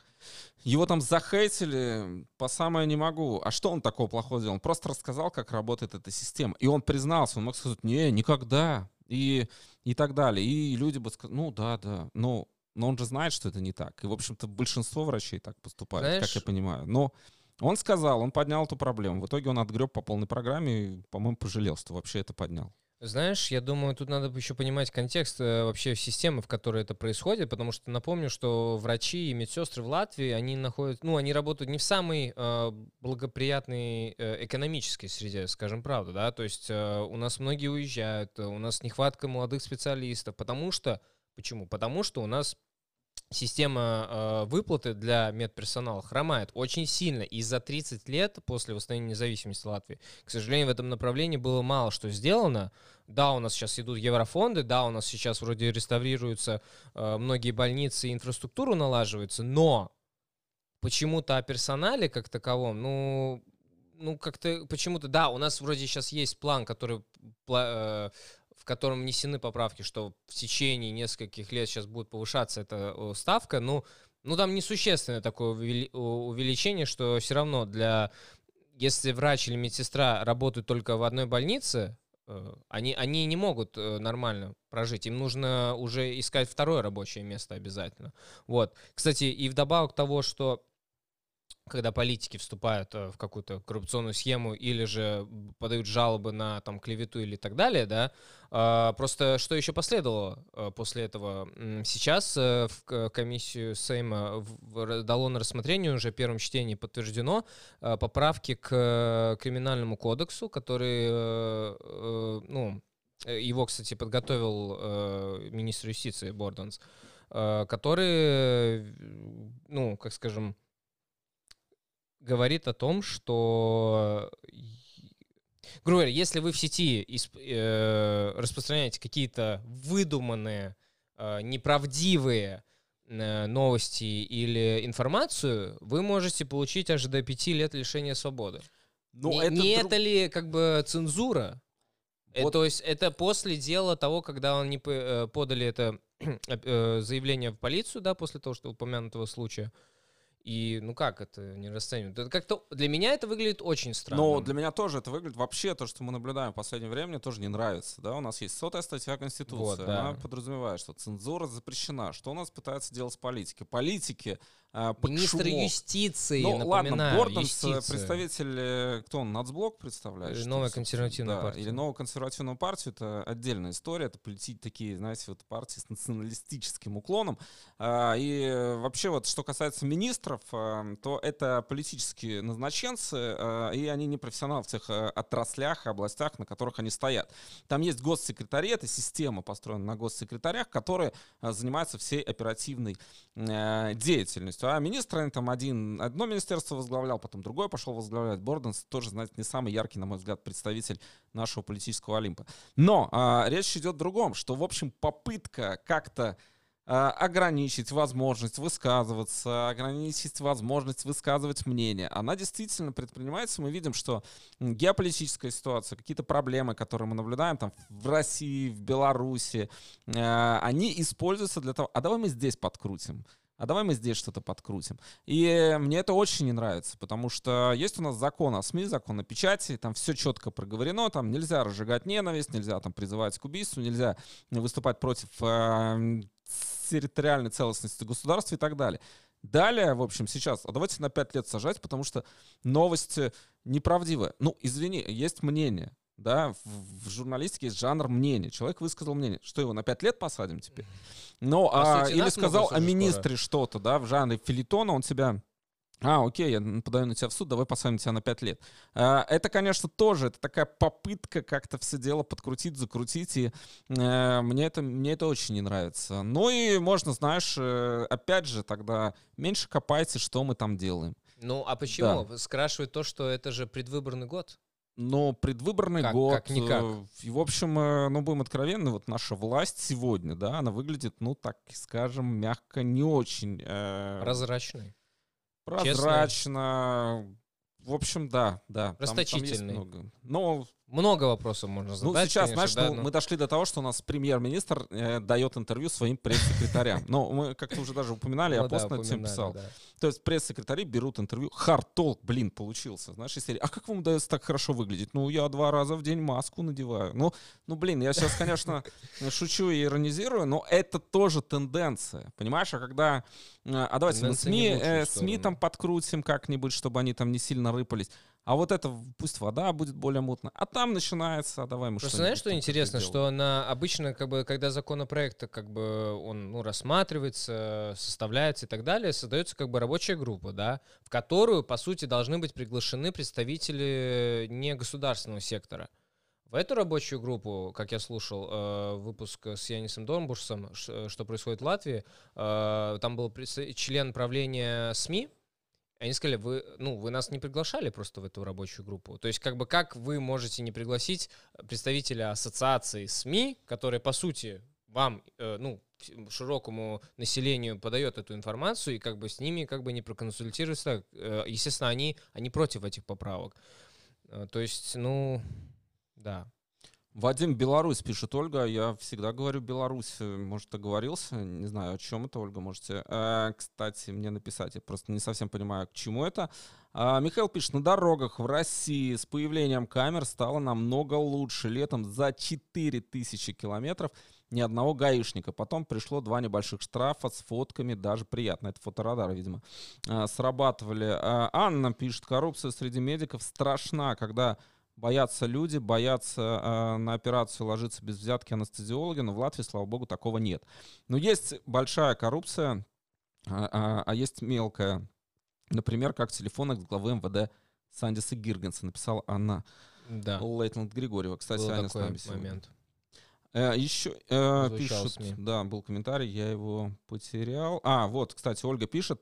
Его там захейтили по самое не могу. А что он такого плохого сделал? Он просто рассказал, как работает эта система. И он признался, он мог сказать, не, никогда. И, и так далее. И люди бы сказали, ну да, да. Но, но он же знает, что это не так. И, в общем-то, большинство врачей так поступают, как
Знаешь-
я понимаю. Но он сказал, он поднял эту проблему. В итоге он отгреб по полной программе и, по-моему, пожалел, что вообще это поднял.
Знаешь, я думаю, тут надо еще понимать контекст э, вообще системы, в которой это происходит, потому что напомню, что врачи и медсестры в Латвии, они находят, ну, они работают не в самой э, благоприятной э, экономической среде, скажем правду, да, то есть э, у нас многие уезжают, э, у нас нехватка молодых специалистов, потому что, почему? Потому что у нас система э, выплаты для медперсонала хромает очень сильно. И за 30 лет после восстановления независимости Латвии, к сожалению, в этом направлении было мало что сделано. Да, у нас сейчас идут еврофонды, да, у нас сейчас вроде реставрируются э, многие больницы, инфраструктуру налаживается, но почему-то о персонале как таковом, ну, ну как-то почему-то, да, у нас вроде сейчас есть план, который в котором внесены поправки, что в течение нескольких лет сейчас будет повышаться эта ставка, ну, ну там несущественное такое увеличение, что все равно для... Если врач или медсестра работают только в одной больнице, э, они, они не могут э, нормально прожить. Им нужно уже искать второе рабочее место обязательно. Вот. Кстати, и вдобавок того, что когда политики вступают э, в какую-то коррупционную схему или же подают жалобы на там клевету или так далее, да, а, просто что еще последовало э, после этого? Сейчас э, в комиссию Сейма дало на рассмотрение уже в первом чтении подтверждено поправки к криминальному кодексу, который, ну, его, кстати, подготовил министр юстиции Борданс, который, ну, как скажем, говорит о том, что грубо говоря, если вы в сети э, распространяете какие-то выдуманные, э, неправдивые э, новости или информацию, вы можете получить аж до пяти лет лишения свободы. Но не это, не друг... это ли как бы цензура? Э, вот. то есть это после дела того, когда они э, подали это э, заявление в полицию, да, после того, что упомянутого случая. И ну как это не расценивать? Это как-то для меня это выглядит очень странно.
Но для меня тоже это выглядит вообще то, что мы наблюдаем в последнее время, мне тоже не нравится. Да, у нас есть сотая статья Конституции, вот, да. она подразумевает, что цензура запрещена. Что у нас пытаются делать политики? Политики
а, Министр юстиции,
ну, ладно, Борденс, э, представитель, э, кто он, Нацблок представляет? Или
новая консервативная да, партия.
Или новую консервативную партию, это отдельная история, это политики такие, знаете, вот партии с националистическим уклоном. А, и вообще вот, что касается министров, э, то это политические назначенцы, и они не профессионалы в тех отраслях, областях, на которых они стоят. Там есть госсекретари, это система построена на госсекретарях, которые занимаются всей оперативной деятельностью полностью. А министр там один, одно министерство возглавлял, потом другое пошел возглавлять. Борденс тоже, знаете, не самый яркий, на мой взгляд, представитель нашего политического Олимпа. Но а, речь идет о другом, что, в общем, попытка как-то а, ограничить возможность высказываться, ограничить возможность высказывать мнение. Она действительно предпринимается. Мы видим, что геополитическая ситуация, какие-то проблемы, которые мы наблюдаем там в России, в Беларуси, а, они используются для того, а давай мы здесь подкрутим а давай мы здесь что-то подкрутим. И мне это очень не нравится, потому что есть у нас закон о СМИ, закон о печати, там все четко проговорено, там нельзя разжигать ненависть, нельзя там призывать к убийству, нельзя выступать против э, территориальной целостности государства и так далее. Далее, в общем, сейчас, а давайте на 5 лет сажать, потому что новости неправдивые. Ну, извини, есть мнение да, в, в журналистике есть жанр мнения. Человек высказал мнение, что его на пять лет посадим теперь. Ну, а, или сказал о министре что-то, да, в жанре филитона, он себя а, окей, я подаю на тебя в суд, давай посадим тебя на 5 лет. А, это, конечно, тоже, это такая попытка как-то все дело подкрутить, закрутить, и э, мне, это, мне это очень не нравится. Ну и можно, знаешь, э, опять же, тогда меньше копайте, что мы там делаем.
Ну, а почему? Да. Скрашивает то, что это же предвыборный год
но предвыборный как, год. Как никак. Э, и, в общем, э, ну, будем откровенны, вот наша власть сегодня, да, она выглядит, ну, так скажем, мягко не очень... Э,
Прозрачной.
Прозрачно. В общем, да, да.
Расточительный.
Там, там много. Но
много вопросов можно ну, задать.
Ну, сейчас, конечно, знаешь, да, ну, но... мы дошли до того, что у нас премьер-министр э, дает интервью своим пресс-секретарям. Но мы как-то уже даже упоминали, я ну пост на тему писал. То есть пресс-секретари берут интервью. Хард-толк, блин, получился. Знаешь, из серии, а как вам удается так хорошо выглядеть? Ну, я два раза в день маску надеваю. Ну, ну блин, я сейчас, конечно, шучу и иронизирую, но это тоже тенденция. Понимаешь, а когда... Э, а давайте мы СМИ, э, СМИ там подкрутим как-нибудь, чтобы они там не сильно рыпались. А вот это пусть вода будет более мутная, а там начинается, а давай мы
Просто знаешь, что интересно, что на обычно, как бы, когда законопроект как бы он ну, рассматривается, составляется и так далее, создается как бы рабочая группа, да, в которую, по сути, должны быть приглашены представители не государственного сектора. В эту рабочую группу, как я слушал э, выпуск с Янисом Донбурсом, что происходит в Латвии, э, там был член правления СМИ, они сказали, вы, ну, вы нас не приглашали просто в эту рабочую группу. То есть, как бы, как вы можете не пригласить представителя ассоциации СМИ, которые, по сути, вам, э, ну, широкому населению подает эту информацию, и как бы с ними как бы не проконсультироваться. Э, естественно, они, они против этих поправок. Э, то есть, ну, да.
Вадим, Беларусь, пишет Ольга. Я всегда говорю Беларусь. Может, оговорился? Не знаю, о чем это, Ольга, можете, э, кстати, мне написать. Я просто не совсем понимаю, к чему это. А, Михаил пишет, на дорогах в России с появлением камер стало намного лучше. Летом за 4000 километров ни одного гаишника. Потом пришло два небольших штрафа с фотками, даже приятно. Это фоторадар, видимо. А, срабатывали. А, Анна пишет, коррупция среди медиков страшна, когда боятся люди, боятся э, на операцию ложиться без взятки анестезиологи, но в Латвии, слава богу, такого нет. Но есть большая коррупция, а, а, а есть мелкая. Например, как в телефонах главы МВД Сандиса Гиргенса написала Анна
да.
Лейтенант Григорьева. Кстати,
Был
Аня
такой
с нами сегодня.
момент.
Э, еще э,
Звучало
пишут,
СМИ.
да, был комментарий, я его потерял. А, вот, кстати, Ольга пишет,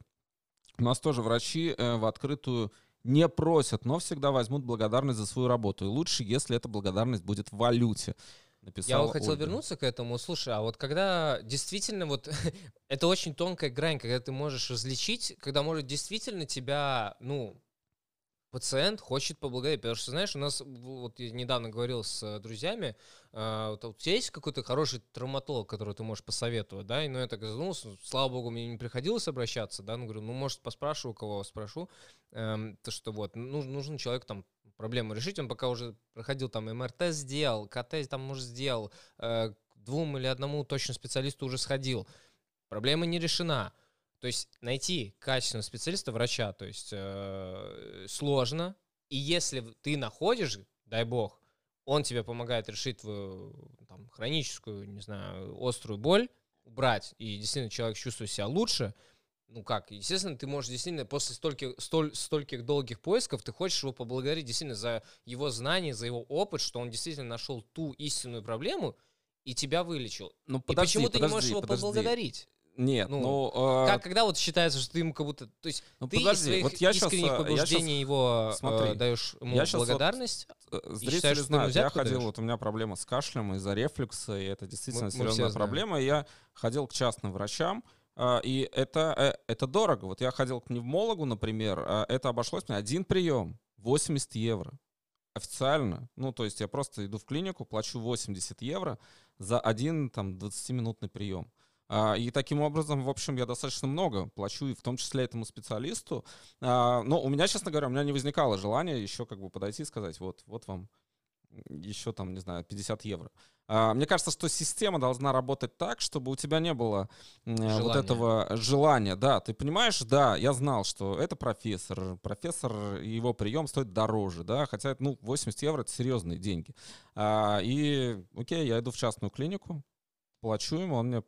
у нас тоже врачи э, в открытую не просят, но всегда возьмут благодарность за свою работу. И лучше, если эта благодарность будет в валюте. Написала
Я вот хотел
Ольга.
вернуться к этому. Слушай, а вот когда действительно вот это очень тонкая грань, когда ты можешь различить, когда может действительно тебя, ну, пациент хочет поблагодарить. Потому что, знаешь, у нас, вот я недавно говорил с э, друзьями, э, вот, у тебя есть какой-то хороший травматолог, которого ты можешь посоветовать, да, и ну я так задумался, ну, слава богу, мне не приходилось обращаться, да, ну говорю, ну может поспрашиваю, кого спрошу, эм, то что вот, ну, нужен человек там проблему решить, он пока уже проходил там МРТ сделал, КТ там может сделал, э, двум или одному точно специалисту уже сходил, проблема не решена. То есть найти качественного специалиста, врача, то есть э, сложно. И если ты находишь, дай бог, он тебе помогает решить твою там, хроническую, не знаю, острую боль, убрать, и действительно человек чувствует себя лучше, ну как, естественно, ты можешь действительно после стольких, столь, стольких долгих поисков, ты хочешь его поблагодарить действительно за его знания, за его опыт, что он действительно нашел ту истинную проблему и тебя вылечил.
Ну,
и
подожди,
почему ты не можешь
подожди,
его
подожди.
поблагодарить?
Нет,
Ну,
ну... э,
Как, когда вот считается, что ты ему как будто... То есть
Ну,
ты из
подожди,
своих
вот я
искренних
э, я
побуждений
щас-
его э,
смотри,
даешь ему
я щас вот
благодарность?
э,
считаешь,
Зрители
ему
знают, я ходил,
даешь?
вот у меня проблема с кашлем из-за рефлюкса, и это действительно
Мы- мы
серьезная
знаем.
проблема. Я ходил к частным врачам, а, и это, э, это дорого. Вот я ходил к пневмологу, например, а, это обошлось мне один прием, 80 евро. Официально. Ну, то есть я просто иду в клинику, плачу 80 евро за один там 20-минутный прием. А, И таким образом, в общем, я достаточно много плачу, и в том числе этому специалисту. А, Но у меня, честно говоря, у меня не возникало желания еще как бы подойти и сказать, вот, вот вам еще там, не знаю, 50 евро. А, Мне кажется, что система должна работать так, чтобы у тебя не было вот
Желания.
этого желания. Да, ты понимаешь, да, я знал, что это профессор. Профессор и его прием стоит дороже, да, хотя, ну, 80 евро — это серьезные деньги. И, окей, я иду в частную клинику, плачу ему, он мне э,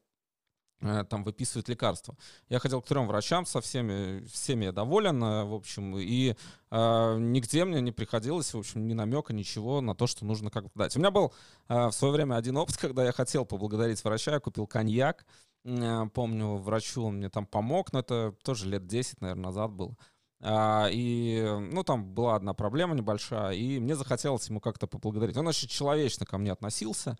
там выписывает лекарства. Я ходил к трем врачам, со всеми, всеми я доволен, э, в общем, и э, нигде мне не приходилось, в общем, ни намека, ничего на то, что нужно как-то дать. У меня был э, в свое время один опыт, когда я хотел поблагодарить врача, я купил коньяк, Э, помню, врачу он мне там помог, но это тоже лет 10, наверное, назад было. А, и, ну, там была одна проблема небольшая, и мне захотелось ему как-то поблагодарить. Он очень человечно ко мне относился,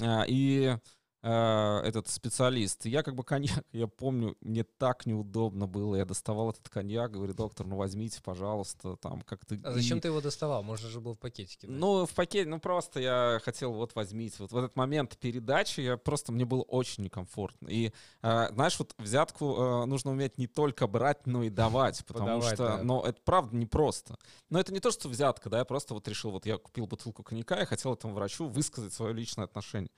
а, и э, этот специалист. Я как бы коньяк, я помню, мне так неудобно было. Я доставал этот коньяк, говорю, доктор, ну возьмите, пожалуйста, там как-то.
А зачем
И-
ты его доставал? Можно же было в пакетике. дать.
Ну, в пакете, ну просто я хотел, вот возьмите. Вот в этот момент передачи я просто, мне было очень некомфортно. И, э, знаешь, вот взятку э, нужно уметь не только брать, но и давать. Потому
Подавать,
что,
да.
но это правда непросто. Но это не то, что взятка, да, я просто вот решил, вот я купил бутылку коньяка, я хотел этому врачу высказать свое личное отношение.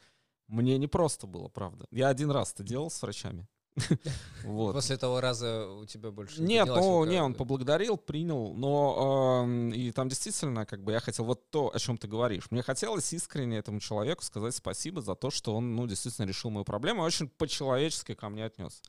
Мне не просто было, правда. Я один раз это делал с врачами.
Вот. После того раза у тебя больше
Нет, ну, не, он поблагодарил, принял, но э, и там действительно, как бы, я хотел вот то, о чем ты говоришь. Мне хотелось искренне этому человеку сказать спасибо за то, что он, ну, действительно решил мою проблему, очень по-человечески ко мне отнес.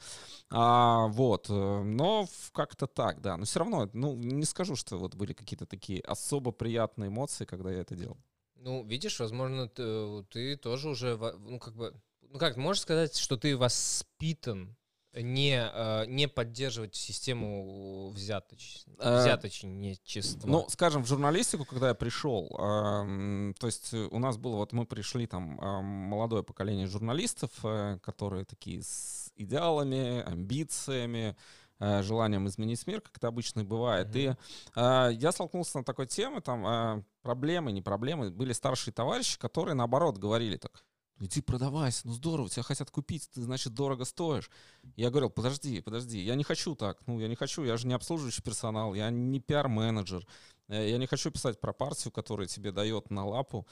А, вот, э, но как-то так, да. Но все равно, ну, не скажу, что вот были какие-то такие особо приятные эмоции, когда я это делал.
Ну, видишь, возможно, ты, ты тоже уже, ну, как бы, ну как, можешь сказать, что ты воспитан не, э, не поддерживать систему взяточ... Э, взяточничества?
Ну, скажем, в журналистику, когда я пришел, э, то есть у нас было, вот мы пришли там э, молодое поколение журналистов, э, которые такие с идеалами, амбициями, э, желанием изменить мир, как это обычно бывает. Mm-hmm. И э, я столкнулся на такой темы, там э, проблемы, не проблемы, были старшие товарищи, которые наоборот говорили так, иди продавайся, ну здорово, тебя хотят купить, ты, значит, дорого стоишь. Я говорил, подожди, подожди, я не хочу так, ну я не хочу, я же не обслуживающий персонал, я не пиар-менеджер, э, я не хочу писать про партию, которая тебе дает на лапу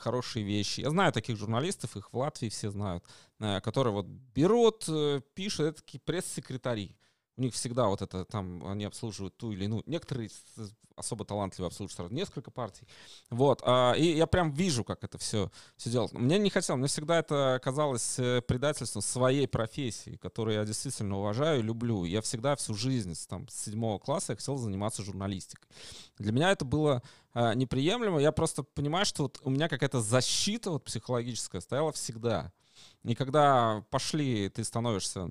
хорошие вещи. Я знаю таких журналистов, их в Латвии все знают, э, которые вот берут, э, пишут, это такие пресс-секретари у них всегда вот это, там, они обслуживают ту или иную, некоторые особо талантливые обслуживают сразу несколько партий, вот, а, и я прям вижу, как это все, все делать. Мне не хотел, мне всегда это казалось э, предательством своей профессии, которую я действительно уважаю и люблю. Я всегда всю жизнь, там, с седьмого класса я хотел заниматься журналистикой. Для меня это было а, неприемлемо, я просто понимаю, что вот у меня какая-то защита вот психологическая стояла всегда. И когда пошли, ты становишься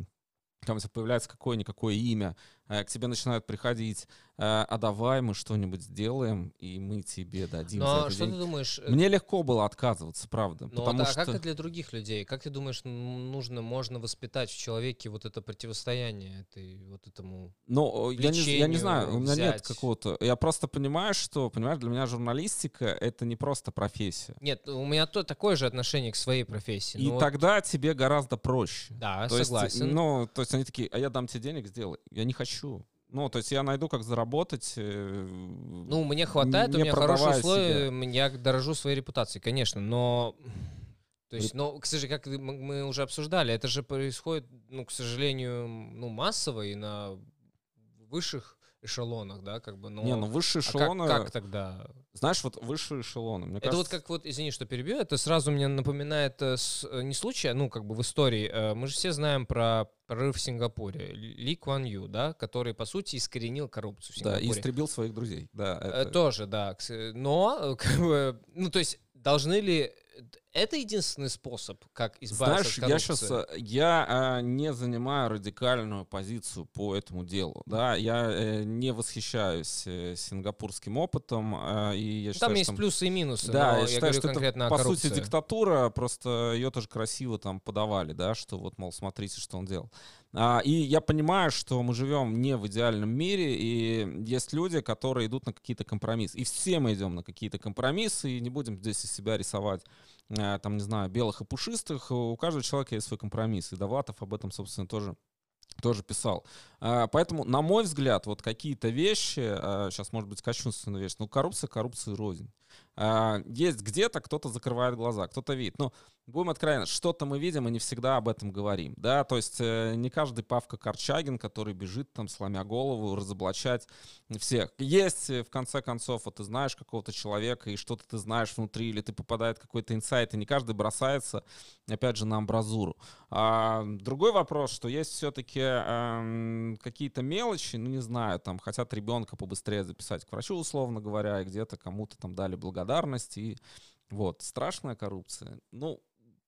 там появляется какое-никакое имя, Э, к тебе начинают приходить, а давай мы что-нибудь сделаем, и мы тебе дадим.
Но что день. ты думаешь?
Мне легко было отказываться, правда.
Ну, потому а что... как это для других людей? Как ты думаешь, нужно, можно воспитать в человеке вот это противостояние этой, вот этому
Ну, я не, я не знаю, у меня взять. нет какого-то... Я просто понимаю, что, понимаешь, для меня журналистика — это не просто профессия.
Нет, у меня то, такое же отношение к своей профессии.
И тогда вот... тебе гораздо проще.
Да,
то
согласен.
Есть, ну, то есть они такие, а я дам тебе денег, сделай. Я не хочу. Ну, то есть я найду, как заработать. Э,
ну, мне хватает, у меня хорошие условия, себя. я дорожу своей репутацией, конечно, но... То есть, но, к сожалению, как мы уже обсуждали, это же происходит, ну, к сожалению, ну, массово и на высших эшелонах, да, как бы, но...
Не, ну высшие эшелоны...
А как, как тогда?
Знаешь, вот высшие эшелоны, мне
Это
кажется...
вот как вот, извини, что перебью, это сразу мне напоминает э, э, не случай, а, ну, как бы в истории. Э, мы же все знаем про прорыв в Сингапуре. Ли Куан Ю, да, который, по сути, искоренил коррупцию в Сингапуре.
Да, и истребил своих друзей, да.
Это... Тоже, да. Но, как бы, ну, то есть, должны ли это единственный способ, как избавиться
Знаешь,
от коррупции.
я сейчас я а, не занимаю радикальную позицию по этому делу, да, я э, не восхищаюсь э, сингапурским опытом, э, и я считаю,
там есть
там,
плюсы и минусы.
Да,
я,
я считаю,
что
это по сути диктатура, просто ее тоже красиво там подавали, да, что вот мол смотрите, что он делал. А, и я понимаю, что мы живем не в идеальном мире, и есть люди, которые идут на какие-то компромиссы. И все мы идем на какие-то компромиссы, и не будем здесь из себя рисовать, а, там, не знаю, белых и пушистых. У каждого человека есть свой компромисс. И Давлатов об этом, собственно, тоже тоже писал. А, поэтому, на мой взгляд, вот какие-то вещи, сейчас может быть кощунственная вещь, но коррупция, коррупция рознь. Есть где-то кто-то закрывает глаза, кто-то видит. Но будем откровенны, что-то мы видим и не всегда об этом говорим, да, то есть э, не каждый Павка Корчагин, который бежит там, сломя голову, разоблачать всех. Есть, э, в конце концов, вот ты знаешь какого-то человека, и что-то ты знаешь внутри, или ты попадает какой-то инсайт, и не каждый бросается, опять же, на амбразуру. А, другой вопрос, что есть все-таки э, какие-то мелочи, ну, не знаю, там, хотят ребенка побыстрее записать к врачу, условно говоря, и где-то кому-то там дали благодарность, и вот, страшная коррупция. Ну,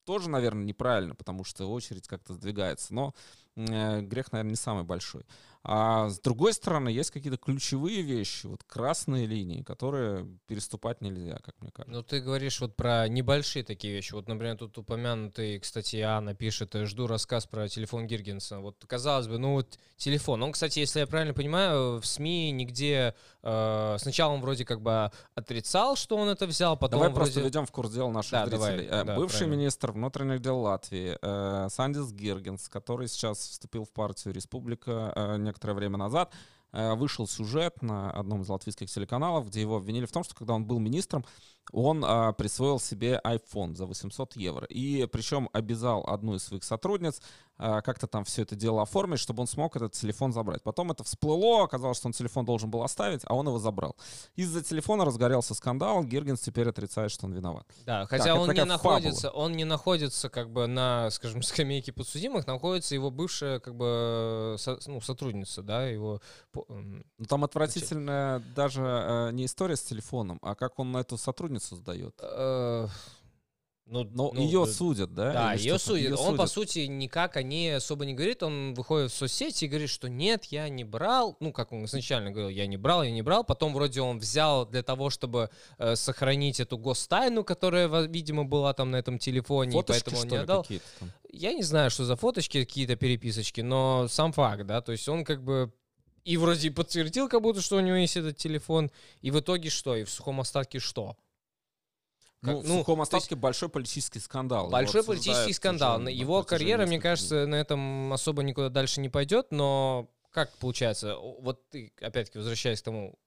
тоже, наверное, неправильно, потому что очередь как-то сдвигается. Но грех, наверное, не самый большой. А с другой стороны, есть какие-то ключевые вещи, вот красные линии, которые переступать нельзя, как мне кажется.
Ну, ты говоришь вот про небольшие такие вещи. Вот, например, тут упомянутый, кстати, Анна пишет, э, жду рассказ про телефон Гиргенса. Вот, казалось бы, ну вот телефон. Он, кстати, если я правильно понимаю, в СМИ нигде... Э, сначала он вроде как бы отрицал, что он это взял, потом
Давай
вроде...
просто введем в курс дела наших да, зрителей. Давай, э, да, Бывший правильно. министр внутренних дел Латвии э, Сандис Гиргенс, который сейчас вступил в партию Республика, э, некоторое время назад, э, вышел сюжет на одном из латвийских телеканалов, где его обвинили в том, что когда он был министром, он а, присвоил себе iPhone за 800 евро. И причем обязал одну из своих сотрудниц а, как-то там все это дело оформить, чтобы он смог этот телефон забрать. Потом это всплыло, оказалось, что он телефон должен был оставить, а он его забрал. Из-за телефона разгорелся скандал, Гиргенс теперь отрицает, что он виноват.
Да, хотя так, он не находится, фабула. он не находится как бы на, скажем, скамейке подсудимых, находится его бывшая как бы со, ну, сотрудница, да, его...
Ну, там отвратительная даже э, не история с телефоном, а как он на эту сотрудницу сдает. Э, ну, Но ну, ее судят, да?
Да, ее судят. Ее он, судят. по сути, никак о ней особо не говорит. Он выходит в соцсети и говорит, что нет, я не брал. Ну, как он изначально говорил, я не брал, я не брал. Потом вроде он взял для того, чтобы э, сохранить эту гостайну, которая, видимо, была там на этом телефоне, Фоточки, и поэтому он не отдал. Я не знаю, что за фоточки, какие-то переписочки, но сам факт, да, то есть он как бы и вроде подтвердил, как будто, что у него есть этот телефон, и в итоге что? И в сухом остатке что?
Как, ну, в ну, сухом остатке есть, большой политический скандал.
Большой политический скандал. Его карьера, мне кажется, на этом особо никуда дальше не пойдет, но как получается? Вот ты, опять-таки, возвращаясь к тому,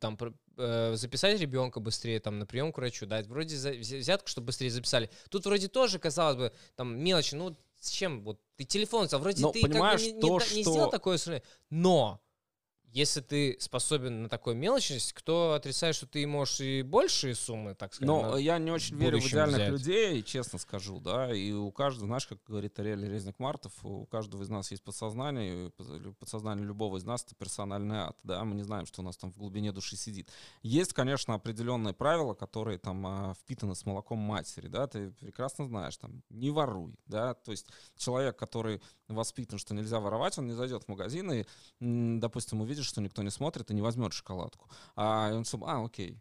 там э, записать ребенка быстрее там на прием к врачу, дать вроде за, взятку, чтобы быстрее записали. Тут вроде тоже, казалось бы, там мелочи, ну с чем? Вот ты телефон взял, вроде но, ты как бы не, не, то, не, не сделал такое, но если ты способен на такую мелочность, кто отрицает, что ты можешь и большие суммы, так сказать.
Но я не очень верю в идеальных взять. людей, честно скажу, да. И у каждого, знаешь, как говорит Ариэль Резник Мартов, у каждого из нас есть подсознание, подсознание любого из нас это персональный ад, да. Мы не знаем, что у нас там в глубине души сидит. Есть, конечно, определенные правила, которые там а, впитаны с молоком матери, да. Ты прекрасно знаешь, там, не воруй, да. То есть человек, который воспитан, что нельзя воровать, он не зайдет в магазин и, допустим, увидит, что никто не смотрит и не возьмет шоколадку. А он все, а, окей,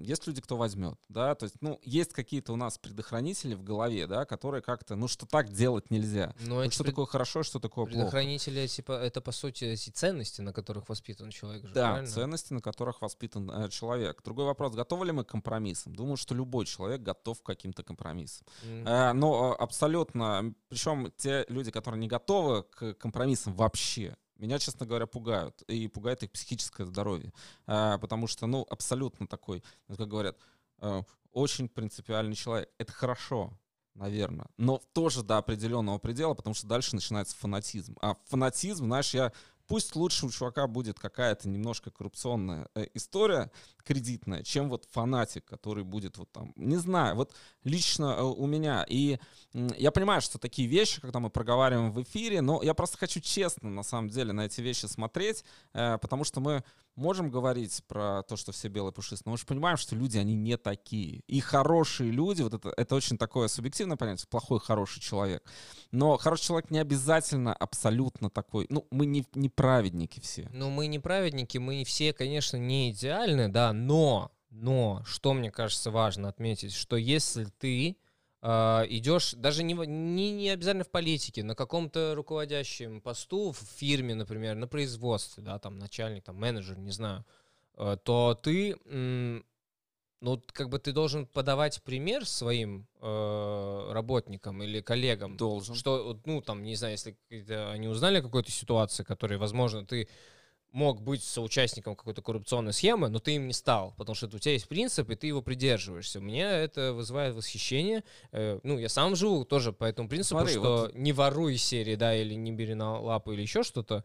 есть люди, кто возьмет, да, то есть, ну, есть какие-то у нас предохранители в голове, да, которые как-то, ну, что так делать нельзя. Но вот что пред... такое хорошо, что такое
предохранители, плохо. типа, это, по сути, эти ценности, на которых воспитан человек. Же,
да, правильно? ценности, на которых воспитан э, человек. Другой вопрос, готовы ли мы к компромиссам? Думаю, что любой человек готов к каким-то компромиссам. Mm-hmm. Э, но э, абсолютно, причем те люди, которые не готовы к компромиссам вообще, меня, честно говоря, пугают. И пугает их психическое здоровье. А, потому что, ну, абсолютно такой, как говорят, а, очень принципиальный человек. Это хорошо, наверное. Но тоже до определенного предела, потому что дальше начинается фанатизм. А фанатизм, знаешь, я пусть лучше у чувака будет какая-то немножко коррупционная э, история кредитная, чем вот фанатик, который будет вот там, не знаю, вот лично э, у меня. И я понимаю, что такие вещи, когда мы проговариваем в эфире, но я просто хочу честно, на самом деле, на эти вещи смотреть, э, потому что мы можем говорить про то, что все белые пушистые, но мы же понимаем, что люди, они не такие. И хорошие люди, вот это, это очень такое субъективное понятие, плохой, хороший человек. Но хороший человек не обязательно абсолютно такой. Ну, мы не, не праведники все.
Ну, мы не праведники, мы все, конечно, не идеальны, да, но, но, что мне кажется важно отметить, что если ты Uh, идешь даже не, не, не обязательно в политике, на каком-то руководящем посту в фирме, например, на производстве, да, там начальник, там менеджер, не знаю, uh, то ты, ну, как бы ты должен подавать пример своим uh, работникам или коллегам.
Должен.
Что, ну, там, не знаю, если они узнали о какой-то ситуации, которой, возможно, ты мог быть соучастником какой-то коррупционной схемы, но ты им не стал, потому что у тебя есть принцип, и ты его придерживаешься. Мне это вызывает восхищение. Э, ну, я сам живу тоже по этому принципу, Смотри, что вот... не воруй серии, да, или не бери на лапу, или еще что-то.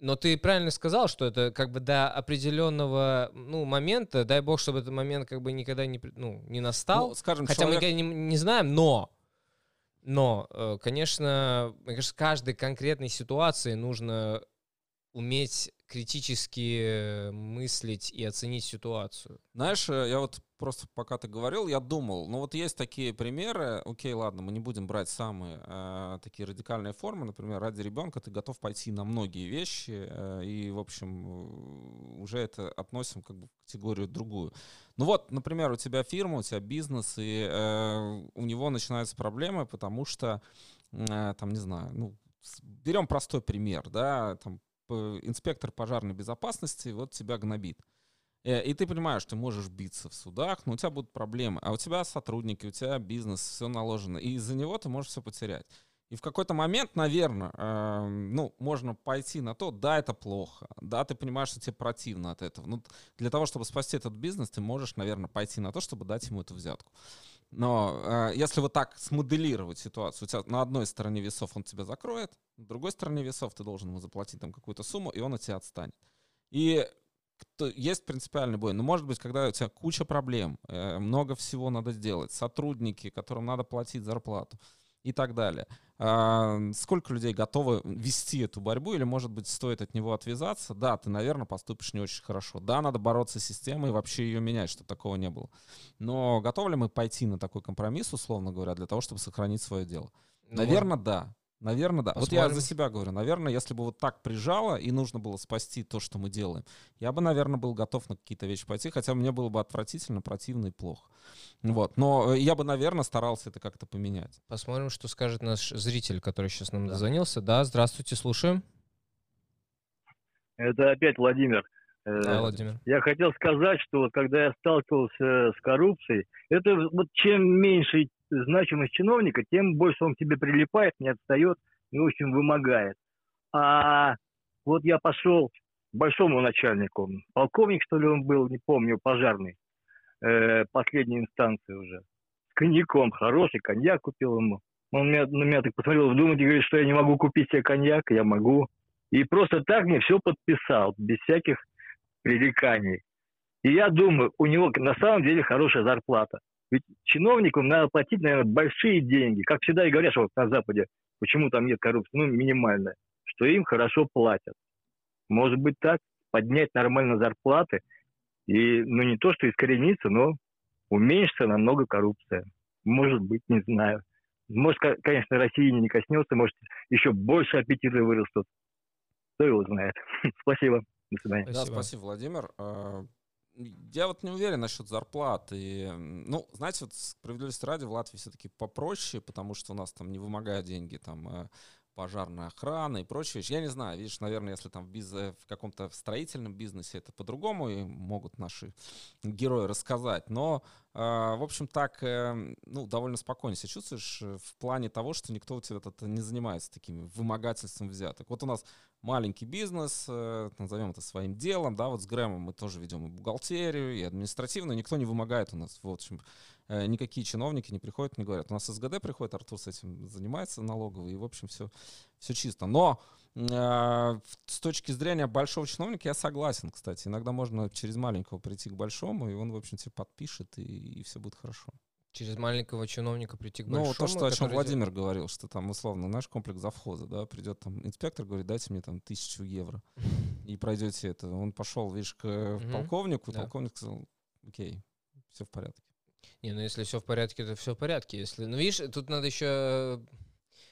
Но ты правильно сказал, что это как бы до определенного ну, момента, дай бог, чтобы этот момент как бы никогда не, ну, не настал. Ну, скажем, Хотя человек... мы не, не знаем, но но, э, конечно, мне кажется, каждой конкретной ситуации нужно уметь критически мыслить и оценить ситуацию.
Знаешь, э, я вот просто пока ты говорил, я думал, ну вот есть такие примеры, окей, ладно, мы не будем брать самые э, такие радикальные формы, например, ради ребенка ты готов пойти на многие вещи, э, и, в общем, э, уже это относим как бы в категорию другую. Ну вот, например, у тебя фирма, у тебя бизнес, и э, у него начинаются проблемы, потому что, э, там, не знаю, ну, берем простой пример, да, там инспектор пожарной безопасности вот тебя гнобит. Э, и ты понимаешь, ты можешь биться в судах, но у тебя будут проблемы. А у тебя сотрудники, у тебя бизнес, все наложено. И из-за него ты можешь все потерять. И в какой-то момент, наверное, э, ну, можно пойти на то, да, это плохо, да, ты понимаешь, что тебе противно от этого. Ну, для того, чтобы спасти этот бизнес, ты можешь, наверное, пойти на то, чтобы дать ему эту взятку. Но э, если вот так смоделировать ситуацию, у тебя на одной стороне весов он тебя закроет, на другой стороне весов ты должен ему заплатить там какую-то сумму, и он от тебя отстанет. И кто, есть принципиальный бой. Но может быть, когда у тебя куча проблем, э, много всего надо сделать, сотрудники, которым надо платить зарплату и так далее. А, сколько людей готовы вести эту борьбу, или, может быть, стоит от него отвязаться? Да, ты, наверное, поступишь не очень хорошо. Да, надо бороться с системой и вообще ее менять, чтобы такого не было. Но готовы ли мы пойти на такой компромисс, условно говоря, для того, чтобы сохранить свое дело? Ну, наверное, да. Наверное, да. Посмотрим. Вот я за себя говорю. Наверное, если бы вот так прижало и нужно было спасти то, что мы делаем, я бы, наверное, был готов на какие-то вещи пойти, хотя мне было бы отвратительно, противно и плохо. Вот. Но э, я бы, наверное, старался это как-то поменять.
Посмотрим, что скажет наш зритель, который сейчас нам да. дозвонился. Да, здравствуйте, слушаем.
Это опять Владимир.
Э, да, Владимир.
Я хотел сказать, что вот когда я сталкивался с коррупцией, это вот чем меньше значимость чиновника, тем больше он к тебе прилипает, не отстает и, в общем, вымогает. А вот я пошел к большому начальнику, полковник, что ли, он был, не помню, пожарный, э, последней инстанции уже, с коньяком, хороший коньяк купил ему. Он меня, на меня так посмотрел, думаете, говорит, что я не могу купить себе коньяк, я могу. И просто так мне все подписал, без всяких пререканий. И я думаю, у него на самом деле хорошая зарплата. Ведь чиновникам надо платить, наверное, большие деньги. Как всегда и говорят, что на Западе, почему там нет коррупции, ну, минимальная, что им хорошо платят. Может быть так, поднять нормально зарплаты, и, ну, не то, что искорениться, но уменьшится намного коррупция. Может быть, не знаю. Может, конечно, России не коснется, может, еще больше аппетиты вырастут. Кто его знает. Спасибо. До свидания.
Спасибо. Да, спасибо, Владимир. А, я вот не уверен насчет зарплаты. Ну, знаете, вот справедливости ради в Латвии все-таки попроще, потому что у нас там не вымогают деньги там э, пожарная охрана и прочее. Я не знаю, видишь, наверное, если там в, биз... в каком-то строительном бизнесе это по-другому, и могут наши герои рассказать. Но, э, в общем, так, э, ну, довольно спокойно себя чувствуешь в плане того, что никто у тебя это не занимается такими вымогательством взяток. Вот у нас маленький бизнес, э, назовем это своим делом, да, вот с Грэмом мы тоже ведем и бухгалтерию, и административную, никто не вымогает у нас, в общем, э, никакие чиновники не приходят, не говорят. У нас СГД приходит, Артур с этим занимается налоговый, и, в общем, все, все чисто. Но э, с точки зрения большого чиновника я согласен, кстати. Иногда можно через маленького прийти к большому, и он, в общем, тебе подпишет, и, и все будет хорошо.
Через маленького чиновника прийти к большому.
Ну, то, что, о чем Владимир делает... говорил, что там, условно, наш комплекс завхоза, да, придет там инспектор, говорит, дайте мне там тысячу евро, и пройдете это. Он пошел, видишь, к полковнику, полковник сказал, окей, все в порядке.
Не, ну если все в порядке, то все в порядке. Если, ну видишь, тут надо еще,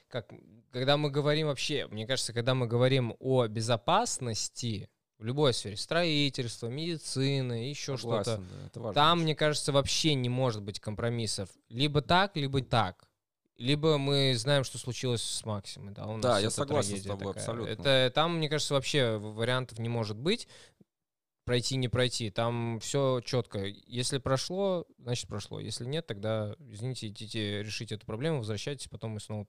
как, когда мы говорим вообще, мне кажется, когда мы говорим о безопасности, в любой сфере, строительство, медицина, еще что-то. Да, Там, мне кажется, вообще не может быть компромиссов. Либо так, либо так. Либо мы знаем, что случилось с Максимой. Да,
у да я согласен с тобой такая. абсолютно.
Это, там, мне кажется, вообще вариантов не может быть. Пройти, не пройти. Там все четко. Если прошло, значит прошло. Если нет, тогда, извините, идите решить эту проблему, возвращайтесь, потом мы снова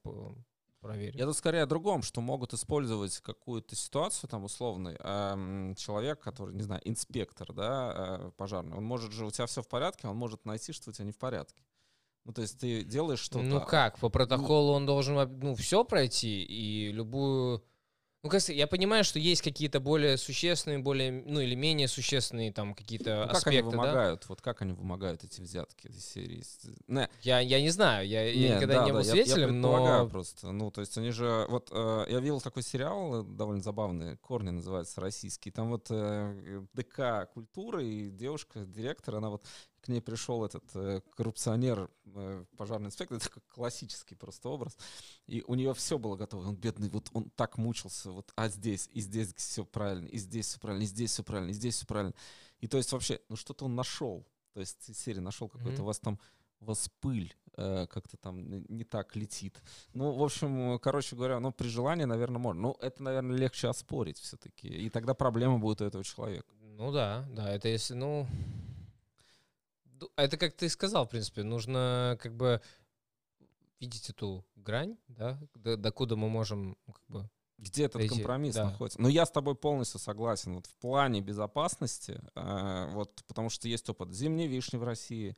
проверить.
Я тут скорее о другом, что могут использовать какую-то ситуацию, там, условный, эм, человек, который, не знаю, инспектор, да, э, пожарный, он может же, у тебя все в порядке, он может найти, что у тебя не в порядке. Ну, то есть ты делаешь что-то...
Ну как, по протоколу он должен, ну, все пройти, и любую ну, кажется, я понимаю, что есть какие-то более существенные, более, ну, или менее существенные там какие-то ну, аспекты,
как они вымогают, да? вот как они вымогают эти взятки из серии?
Не. Я, я не знаю, я, не, я никогда да, не был да, свидетелем, я, я но...
просто, ну, то есть они же, вот э, я видел такой сериал, э, довольно забавный, «Корни» называется, российский, там вот э, ДК культуры, и девушка, директор, она вот ней пришел этот э, коррупционер, э, пожарный инспектор, это такой классический просто образ, и у нее все было готово, он бедный, вот он так мучился, вот, а здесь, и здесь все правильно, и здесь все правильно, и здесь все правильно, и здесь все правильно, и то есть вообще, ну что-то он нашел, то есть серии нашел какой-то, mm-hmm. у вас там, вас пыль э, как-то там не так летит. Ну, в общем, короче говоря, ну, при желании, наверное, можно. Ну, это, наверное, легче оспорить все-таки. И тогда проблема будет у этого человека.
Ну да, да, это если, ну, это как ты сказал, в принципе, нужно как бы видеть эту грань, да, до, докуда мы можем ну, как бы
где этот
Эти-
компромисс
да.
находится. Но я с тобой полностью согласен. Вот в плане безопасности, э, вот потому что есть опыт зимней вишни в России,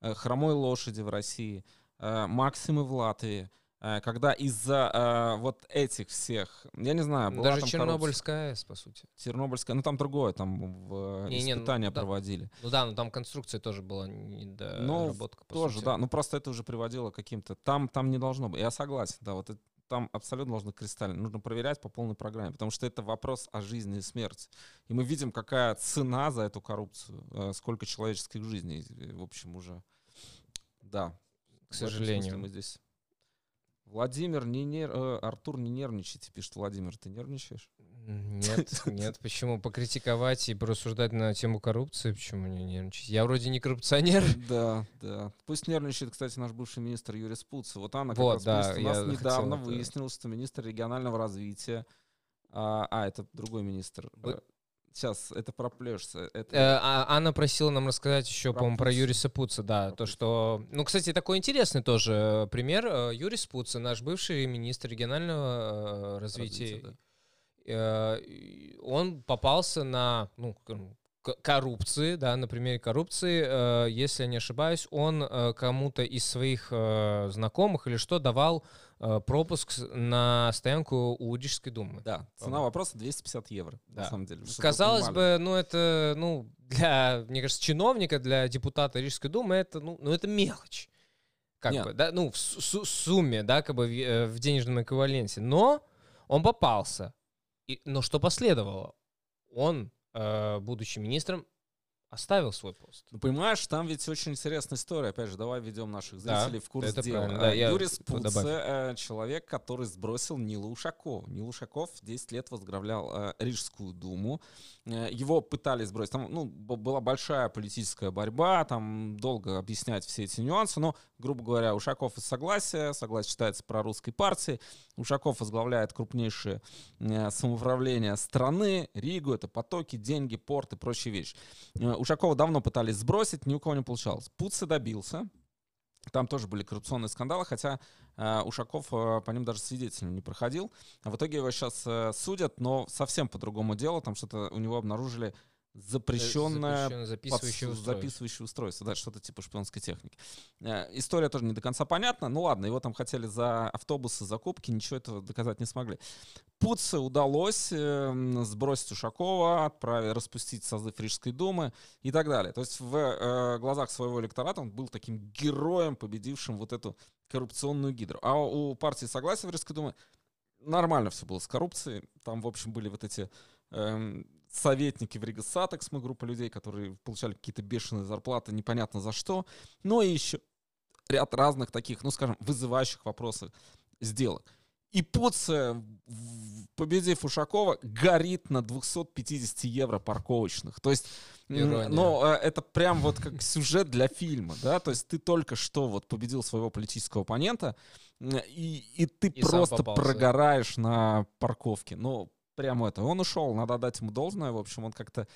э, хромой лошади в России, э, максимы в Латвии, когда из-за э, вот этих всех, я не знаю, была
даже
там
Чернобыльская АЭС, по сути.
Чернобыльская, ну там другое, там в, э,
ну,
испытания
да.
проводили.
Ну да, но там конструкция тоже была недоработка,
Ну, Тоже,
сути.
да. Ну просто это уже приводило к каким-то. Там, там не должно быть. Я согласен, да. Вот это- там абсолютно должно кристально. Нужно проверять по полной программе, потому что это вопрос о жизни и смерти. И мы видим, какая цена за эту коррупцию, э, сколько человеческих жизней, э, в общем, уже. Да.
К
этом смысле
сожалению.
Мы здесь. Владимир, не нер... э, Артур, не нервничайте, пишет Владимир. Ты нервничаешь?
Нет, нет, почему? Покритиковать и порассуждать на тему коррупции, почему не нервничать? Я вроде не коррупционер.
Да, да. Пусть нервничает, кстати, наш бывший министр Юрий Спуц. Вот Анна как
Вот,
раз
да,
у нас недавно
хотел
выяснилось, что министр регионального развития... А, а, это другой министр.
Вы-
Сейчас, это проплешься. Это...
Э, а Анна просила нам рассказать еще,
Про
по-моему, про. Юриса Пуца, да,
Про
то,
Пуца.
что... Ну, кстати, такой интересный тоже э, пример. Э, Юрис Пуца, наш бывший министр регионального э, развития,
Развития,
э, и он попался на ну, коррупции, да, на примере коррупции, э, если я не ошибаюсь, он э, кому-то из своих э, знакомых или что давал э, пропуск с- на стоянку у Рижской думы.
Да, цена вопроса 250 евро, на
Да.
самом деле.
Казалось бы, ну это, ну, для, мне кажется, чиновника, для депутата Рижской думы, это, ну, ну это мелочь. Как
Нет.
бы, да, ну, в су- су- сумме, да, как бы в, э, в денежном эквиваленте. Но он попался. И, но что последовало? Он, э, будучи министром, оставил свой пост.
Ну, понимаешь, там ведь очень интересная история. Опять же, давай введем наших
Да,
зрителей в курс
это
дела.
Да,
Э,
я
Юрий
п-
Спуце,
добавь.
э, человек, который сбросил Нилу Ушакова. Нил Ушаков 10 лет возглавлял э, Рижскую думу. Его пытались сбросить. Там ну, была большая политическая борьба, там долго объяснять все эти нюансы. Но, грубо говоря, Ушаков из согласия, согласие считается прорусской партией. Ушаков возглавляет крупнейшее самоуправление страны, Ригу, это потоки, деньги, порт и прочие вещи. Э, Ушакова давно пытались сбросить, ни у кого не получалось. Пуци добился. Там тоже были коррупционные скандалы, хотя э, Ушаков э, по ним даже свидетелем не проходил. В итоге его сейчас судят, но совсем по другому делу. Там что-то у него обнаружили запрещенное
Запрещенное записывающее
подс-
устройство.
записывающее устройство, да, что-то типа шпионской техники. Э, История тоже не до конца понятна. Ну ладно, его там хотели за автобусы, закупки, ничего этого доказать не смогли. Пуце удалось эм, сбросить Ушакова, отправить, распустить созыв Рижской думы и так далее. То есть в э, глазах своего электората он был таким героем, победившим вот эту коррупционную гидру. А у партии Согласия в Рижской думе нормально все было с коррупцией. Там, в общем, были вот эти эм, советники в Рига Сатекс, мы группа людей, которые получали какие-то бешеные зарплаты, непонятно за что. Но и еще ряд разных таких, ну, скажем, вызывающих вопросов сделок. И Пуце, в- победив Ушакова, горит на 250 евро парковочных. То есть,
Ирония.
ну, э, это прям вот как сюжет для фильма, да? То есть ты только что вот победил своего политического оппонента, и, и ты
И
просто прогораешь на парковке. Ну, прямо это. Он ушел, надо дать ему должное. В общем, он как-то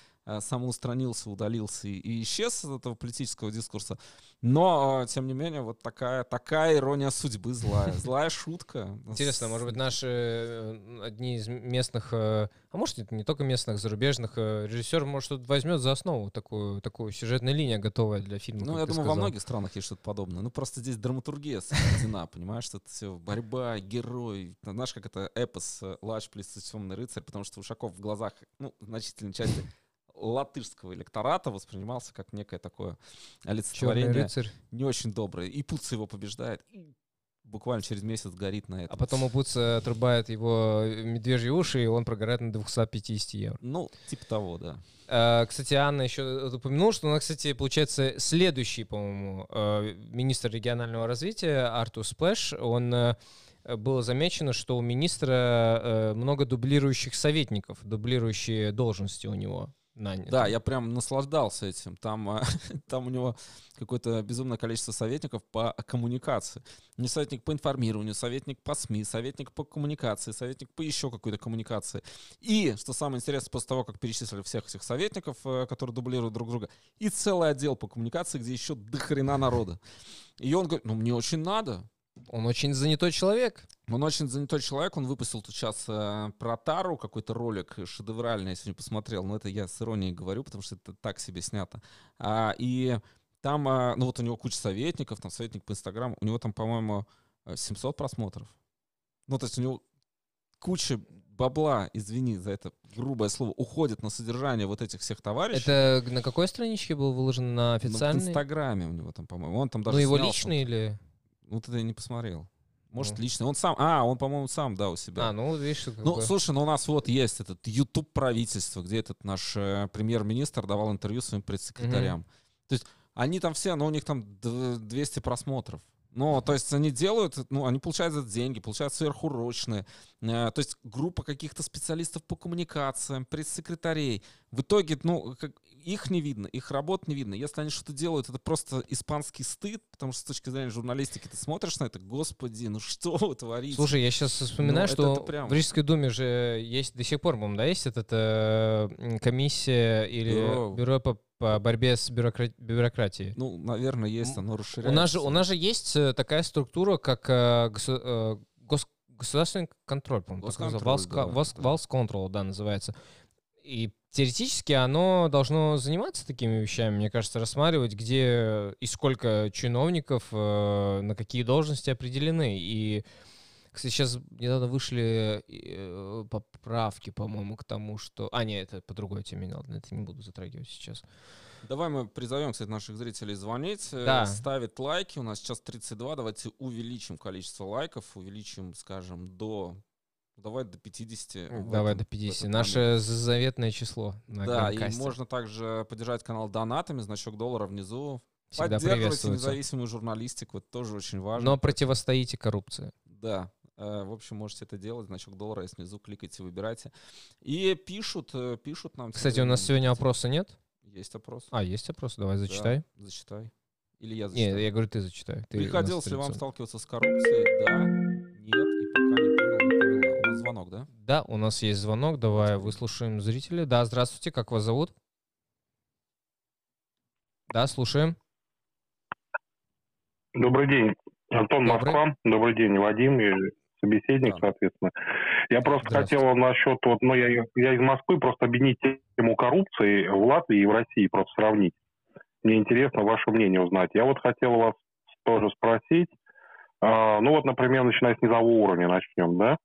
самоустранился, удалился и, исчез из этого политического дискурса. Но, э, тем не менее, вот такая, такая ирония судьбы злая. Злая шутка.
Интересно, может быть, наши э, одни из местных, э, а может, это не только местных, зарубежных э, режиссеров, может, что-то возьмет за основу такую, такую сюжетная линия готовая для фильма.
Ну, я думаю, во
сказал.
многих странах есть что-то подобное. Ну, просто здесь драматургия сведена, понимаешь, что это все борьба, герой. Знаешь, как это эпос э, «Лач плюс темный рыцарь», потому что Ушаков в глазах, ну, значительной части латышского электората воспринимался как некое такое олицетворение не очень доброе. И Пуц его побеждает, и буквально через месяц горит на
А
этом.
потом у Пуца отрубает его медвежьи уши, и он прогорает на 250 евро.
Ну, типа того, да.
Э, Кстати, Анна еще упомянула, что она, кстати, получается, следующий, по-моему, э, министр регионального развития Артур Сплэш, он э, было замечено, что у министра э, много дублирующих советников, дублирующие должности у него наняты.
Да, я прям наслаждался этим. Там, а, там у него какое-то безумное количество советников по коммуникации. Не советник по информированию, советник по СМИ, советник по коммуникации, советник по еще какой-то коммуникации. И, что самое интересное, после того, как перечислили всех этих советников, э, которые дублируют друг друга, и целый отдел по коммуникации, где еще до хрена народа. И он говорит, ну мне очень надо.
Он очень занятой человек.
Он очень занятой человек, он выпустил тут сейчас э, про Тару какой-то ролик шедевральный, я сегодня посмотрел, но это я с иронией говорю, потому что это так себе снято. А, и там, а, ну вот у него куча советников, там советник по Инстаграму, у него там, по-моему, 700 просмотров. Ну, то есть у него куча бабла, извини за это грубое слово, уходит на содержание вот этих всех товарищей.
Это на какой страничке был выложен? На официальной?
Ну, в Инстаграме у него там, по-моему. Он там даже
Ну, его личный или...
Ну, ты я не посмотрел. Может, ну. лично. Он сам. А, он, по-моему, сам, да, у себя.
А, ну, видишь,
Ну, бы... слушай, ну у нас вот есть этот YouTube правительство, где этот наш э, премьер-министр давал интервью своим пресс-секретарям. Угу. То есть они там все, ну, у них там 200 просмотров. Ну, то есть они делают, ну, они получают за деньги, получают сверхурочные. Э, то есть группа каких-то специалистов по коммуникациям, пресс-секретарей. В итоге, ну, как, их не видно, их работ не видно. Если они что-то делают, это просто испанский стыд, потому что с точки зрения журналистики ты смотришь на это, господи, ну что вы творите?
Слушай, я сейчас вспоминаю, ну, что это, это прям... в Рижской думе же есть до сих пор, по-моему, да, есть эта э, комиссия или бюро, бюро по по борьбе с бюрокра... бюрократией.
Ну, наверное, есть, оно расширяется.
У нас же, у нас же есть э, такая структура, как э, госу... э, гос... государственный контроль, по-моему, так называется. Да, Валс Control, да, называется. И теоретически оно должно заниматься такими вещами, мне кажется, рассматривать, где и сколько чиновников э, на какие должности определены. И кстати, сейчас недавно вышли э, поправки, по-моему, к тому, что... А, нет, это по другой теме, ладно, это не буду затрагивать сейчас.
Давай мы призовем, кстати, наших зрителей звонить, э,
да.
ставить лайки. У нас сейчас 32, давайте увеличим количество лайков, увеличим, скажем, до Давай до 50.
Давай этом, до 50. Наше момент. заветное число.
На да, и можно также поддержать канал донатами, значок доллара внизу.
Всегда
Поддерживайте независимую журналистику, это тоже очень важно.
Но противостоите коррупции.
Да, в общем, можете это делать, значок доллара и снизу кликайте, выбирайте. И пишут, э, пишут нам.
Кстати, у нас сегодня опроса нет?
Есть опрос.
А, есть опрос? Давай, зачитай.
Да, зачитай. Или я зачитаю?
Нет, я говорю, ты зачитай. Ты
Приходилось ли вам сталкиваться с коррупцией? Да, нет, и пока не понял, не поняла. У нас звонок, да?
Да, у нас есть звонок. Давай выслушаем зрителей. Да, здравствуйте, как вас зовут? Да, слушаем.
Добрый день. Антон Добрый. Москва. Добрый день, Вадим собеседник, да. соответственно. Я просто хотел насчет, вот, ну, я, я из Москвы, просто объединить тему коррупции в Латвии и в России, просто сравнить. Мне интересно ваше мнение узнать. Я вот хотел вас тоже спросить, э, ну вот, например, начиная с низового уровня начнем, да?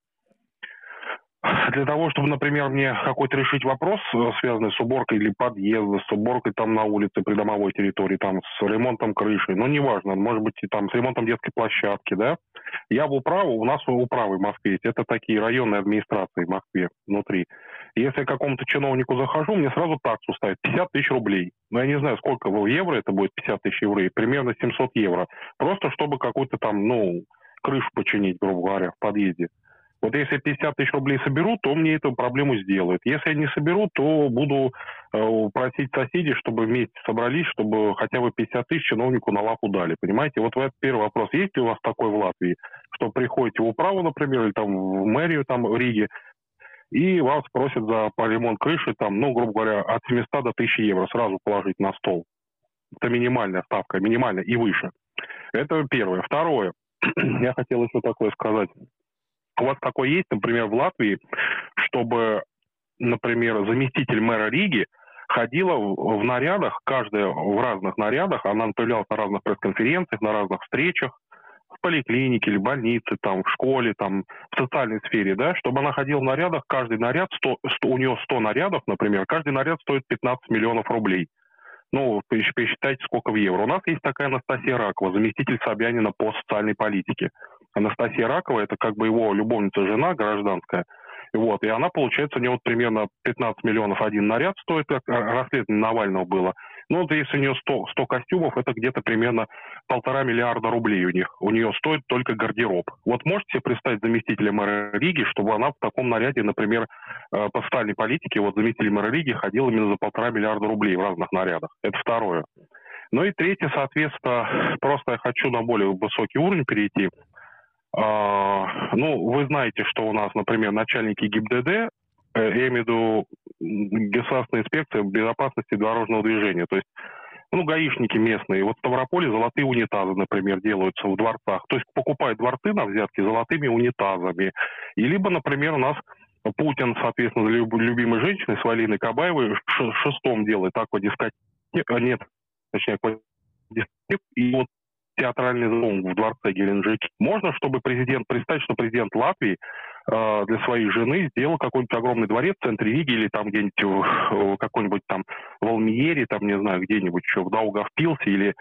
Для того, чтобы, например, мне какой-то решить вопрос, э, связанный с уборкой или подъезда, с уборкой там на улице, придомовой территории, там с ремонтом крыши, ну, неважно, может быть, и там с ремонтом детской площадки, да, я в управу, у нас управы в Москве есть, это такие районные администрации в Москве внутри. Если я какому-то чиновнику захожу, мне сразу таксу ставят 50 тысяч рублей. Ну, я не знаю, сколько в евро это будет 50 тысяч евро, примерно 700 евро. Просто чтобы какую-то там, ну, крышу починить, грубо говоря, в подъезде. Вот если 50 тысяч рублей соберу, то мне эту проблему сделают. Если я не соберу, то буду э, просить соседей, чтобы вместе собрались, чтобы хотя бы 50 тысяч чиновнику на лапу дали. Понимаете? Вот первый вопрос. Есть ли у вас такой в Латвии, что приходите в управу, например, или там в мэрию там в Риге, и вас просят за по ремонт крыши, там, ну, грубо говоря, от 700 до 1000 евро сразу положить на стол. Это минимальная ставка, минимальная и выше. Это первое. Второе. Я хотел еще такое сказать у вас такое есть, например, в Латвии, чтобы, например, заместитель мэра Риги ходила в, в нарядах, каждая в разных нарядах, она появлялась на разных пресс-конференциях, на разных встречах, в поликлинике или больнице, там, в школе, там, в социальной сфере, да, чтобы она ходила в нарядах, каждый наряд, 100, 100, у нее 100 нарядов, например, каждый наряд стоит 15 миллионов рублей. Ну, посчитайте, сколько в евро. У нас есть такая Анастасия Ракова, заместитель Собянина по социальной политике. Анастасия Ракова, это как бы его любовница, жена гражданская. Вот, и она, получается, у нее вот примерно 15 миллионов один наряд стоит, как расследование Навального было. Ну, вот если у нее 100, 100 костюмов, это где-то примерно полтора миллиарда рублей у них. У нее стоит только гардероб. Вот можете себе представить заместителя мэра Риги, чтобы она в таком наряде, например, э, по социальной политике, вот заместитель мэра Риги ходил именно за полтора миллиарда рублей в разных нарядах. Это второе. Ну и третье, соответственно, просто я хочу на более высокий уровень перейти. А, ну, вы знаете, что у нас, например, начальники ГИБДД, э, я имею в виду Государственная инспекция безопасности дорожного движения, то есть ну, гаишники местные. Вот в Ставрополе золотые унитазы, например, делаются в дворцах. То есть покупают дворцы на взятки золотыми унитазами. И либо, например, у нас Путин, соответственно, любимой женщиной с Валиной Кабаевой шестом делает такой дискотек, нет, точнее, дискотек, и вот театральный зон в дворце Геленджик. Можно, чтобы президент, представить, что президент Латвии э, для своей жены сделал какой-нибудь огромный дворец в центре Риги или там где-нибудь в какой-нибудь там в Алмиере, там, не знаю, где-нибудь еще в Даугавпилсе или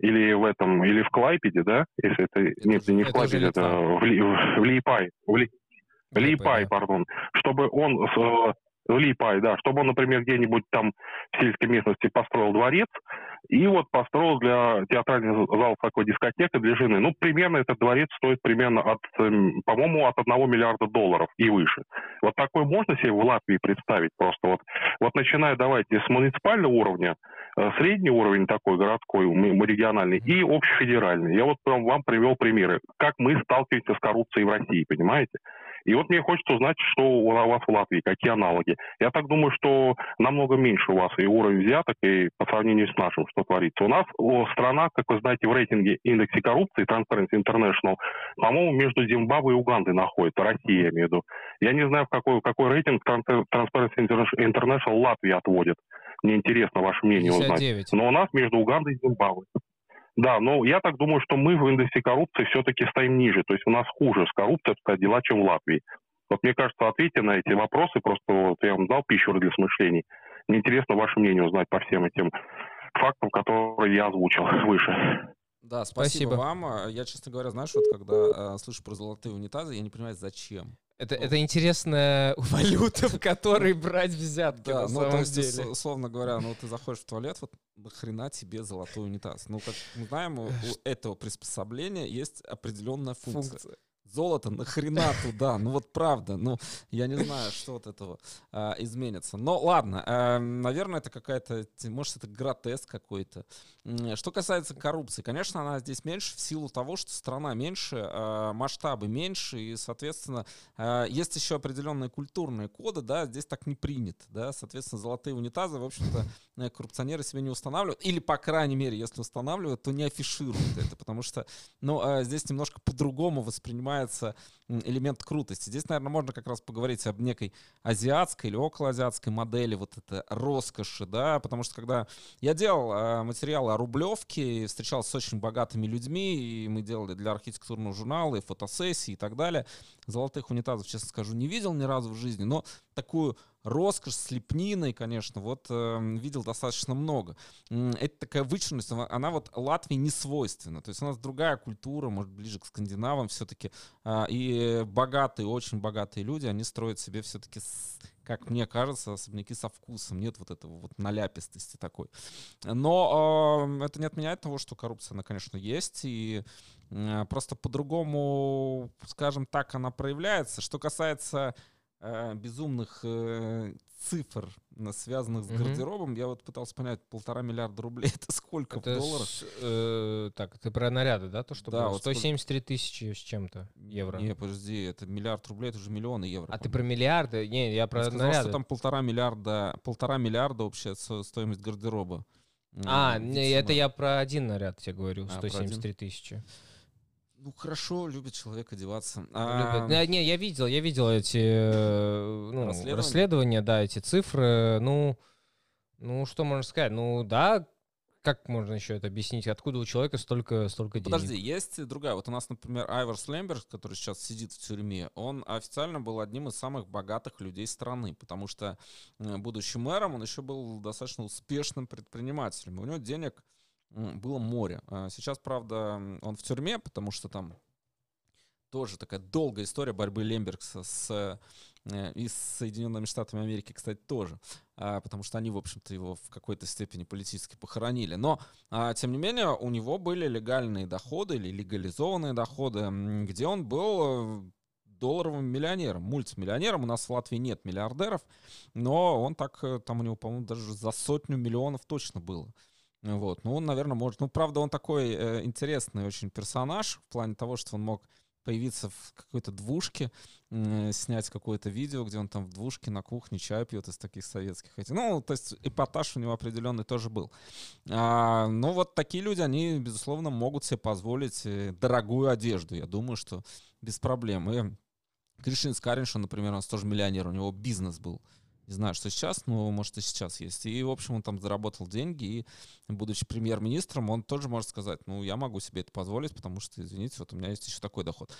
или в этом, или в Клайпеде, да, если это, это нет, не в Клайпеде, это в, Ли, в, в Лиепай, в, Ли, в Лиепай, да. пардон, чтобы он с, Липай, да, чтобы он, например, где-нибудь там в сельской местности построил дворец, и вот построил для театрального зала такой дискотекой для жены. Ну, примерно этот дворец стоит примерно от, эм, по-моему, от одного миллиарда долларов и выше. Вот такой можно себе в Латвии представить просто вот. Вот начиная, давайте, с муниципального уровня, э, средний уровень такой городской, региональный и общефедеральный. Я вот вам привел примеры, как мы сталкиваемся с коррупцией в России, понимаете? И вот мне хочется узнать, что у вас в Латвии, какие аналоги. Я так думаю, что намного меньше у вас и уровень взяток, и по сравнению с нашим, что творится. У нас страна, как вы знаете, в рейтинге индексе коррупции Transparency International, по-моему, между Зимбабве и Угандой находится, Россия, я имею в виду. Я не знаю, в какой, какой рейтинг Transparency International Латвия отводит. Мне интересно ваше мнение 59. узнать. Но у нас между Угандой и Зимбабве. Да, но я так думаю, что мы в индексе коррупции все-таки стоим ниже. То есть у нас хуже с коррупцией обстоят дела, чем в Латвии. Вот мне кажется, ответьте на эти вопросы, просто вот я вам дал пищу для смышлений. Мне интересно ваше мнение узнать по всем этим фактам, которые я озвучил выше.
Да, спасибо, спасибо вам. Я, честно говоря, знаешь, вот когда э, слышу про золотые унитазы, я не понимаю, зачем.
Это, ну, это интересная валюта, в которой брать взятки, да, на ну, самом то есть, деле.
условно говоря, ну, ты заходишь в туалет, вот нахрена тебе золотой унитаз? Ну, как мы знаем, у, у этого приспособления есть определенная функция. функция. Золото нахрена туда? Ну вот правда, ну я не знаю, что от этого а, изменится. Но ладно, а, наверное, это какая-то, может, это гротеск какой-то. Что касается коррупции, конечно, она здесь меньше в силу того, что страна меньше, а, масштабы меньше, и, соответственно, а, есть еще определенные культурные коды, да, здесь так не принято, да, соответственно, золотые унитазы, в общем-то, э, коррупционеры себе не устанавливают, или, по крайней мере, если устанавливают, то не афишируют это, потому что, ну, а, здесь немножко по-другому воспринимают снимается элемент крутости. Здесь, наверное, можно как раз поговорить об некой азиатской или околоазиатской модели вот это роскоши, да, потому что когда я делал э, материалы о Рублевке, встречался с очень богатыми людьми, и мы делали для архитектурного журнала и фотосессии и так далее, золотых унитазов, честно скажу, не видел ни разу в жизни, но такую роскошь с лепниной, конечно, вот э, видел достаточно много. Это такая вычурность, она, вот Латвии не свойственна. То есть у нас другая культура, может, ближе к скандинавам все-таки. Э, и богатые, очень богатые люди, они строят себе все-таки как мне кажется, особняки со вкусом, нет вот этого вот наляпистости такой. Но э, это не отменяет того, что коррупция, она, конечно, есть, и э, просто по-другому, скажем так, она проявляется. Что касается э, безумных э, цифр, связанных с гардеробом, я вот пытался понять, полтора миллиарда рублей это сколько это в долларах? С,
э, так, ты про наряды, да, то, что да, было? Вот 173 тысячи с чем-то евро.
Не, подожди, это миллиард рублей, это уже миллионы евро.
А ты про миллиарды? Не, я про
я сказал, наряды. что там полтора миллиарда, полтора миллиарда общая стоимость гардероба.
А, не, это я про один наряд тебе говорю, а, 173 тысячи.
Ну хорошо, любит человек одеваться.
А... Любит. Не, я видел, я видел эти э, ну, расследования? расследования, да, эти цифры. Ну, ну что можно сказать? Ну да, как можно еще это объяснить? Откуда у человека столько, столько денег?
Подожди, есть другая. Вот у нас, например, Айверс Лемберг, который сейчас сидит в тюрьме, он официально был одним из самых богатых людей страны, потому что, будучи мэром, он еще был достаточно успешным предпринимателем. У него денег было море. А сейчас, правда, он в тюрьме, потому что там тоже такая долгая история борьбы Лембергса с э, и с Соединенными Штатами Америки, кстати, тоже, а, потому что они, в общем-то, его в какой-то степени политически похоронили. Но, а, тем не менее, у него были легальные доходы или легализованные доходы, где он был э, долларовым миллионером, мультимиллионером. У нас в Латвии нет миллиардеров, но он так, э, там у него, по-моему, даже за сотню миллионов точно было. Вот, ну, он, наверное, может... Ну, правда, он такой э, интересный очень персонаж в плане того, что он мог появиться в какой-то двушке, снять какое-то видео, где он там в двушке на кухне чай пьет из таких советских. Ну, то есть эпатаж у него определенный тоже был. А, но вот такие люди, они, безусловно, могут себе позволить э, дорогую одежду. Я думаю, что без проблем. И Кришин Скариншин, например, у нас тоже миллионер, у него бизнес был. Не знаю, что сейчас, но может и сейчас есть. И, в общем, он там заработал деньги, и, будучи премьер-министром, он тоже может сказать, ну, я могу себе это позволить, потому что, извините, вот у меня есть еще такой доход.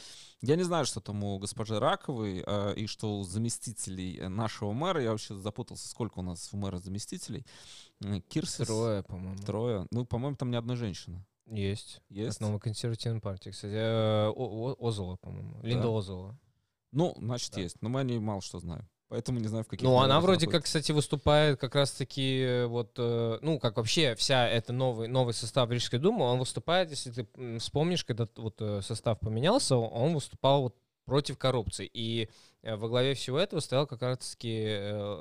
Я не знаю, что там у госпожи Раковой э, и что у заместителей нашего мэра. Я вообще запутался, сколько у нас у мэра заместителей.
Кирсис. Трое, по-моему.
Трое. Ну, по-моему, там ни одной женщины.
Есть. Есть. От новой консервативной партии, кстати. Э, Озола, по-моему. Линда да. Озола.
Ну, значит, да. есть. Но мы о ней мало что знаем. Поэтому не знаю, в каких...
Ну, она вроде находится. как, кстати, выступает как раз-таки э, вот, э, ну, как вообще вся эта новый, новый состав Рижской думы, он выступает, если ты вспомнишь, когда вот э, состав поменялся, он выступал вот против коррупции. И во главе всего этого стоял как раз-таки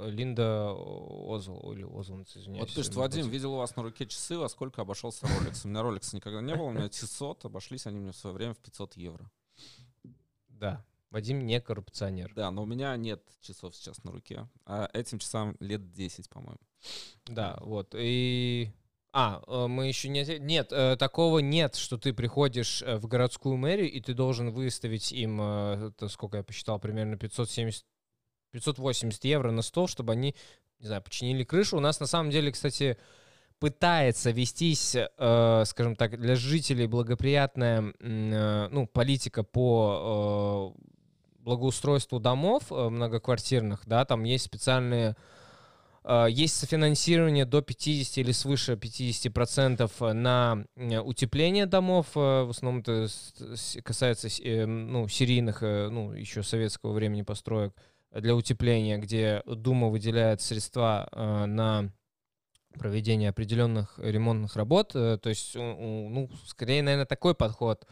Линда Озл, или Озл, извиняюсь.
Вот пишет, Вадим, против. видел у вас на руке часы, во сколько обошелся Rolex? У меня Rolex никогда не было, у меня 900, обошлись они мне в свое время в 500 евро.
Да, Вадим не коррупционер.
Да, но у меня нет часов сейчас на руке. А этим часам лет 10, по-моему.
Да, вот. И... А, э, мы еще не... Нет, э, такого нет, что ты приходишь э, в городскую мэрию, и ты должен выставить им, это сколько я посчитал, примерно 570 580 евро на стол, чтобы они, не знаю, починили крышу. У нас на самом деле, кстати, пытается вестись, э, скажем так, для жителей благоприятная э, ну, политика по э, благоустройству домов э, многоквартирных, да, там есть специальные э, есть софинансирование до 50 или свыше 50% на утепление домов. Э, в основном это касается ну, серийных, ну, еще советского времени построек для утепления, где Дума выделяет средства на проведение определенных ремонтных работ. То есть, ну, скорее, наверное, такой подход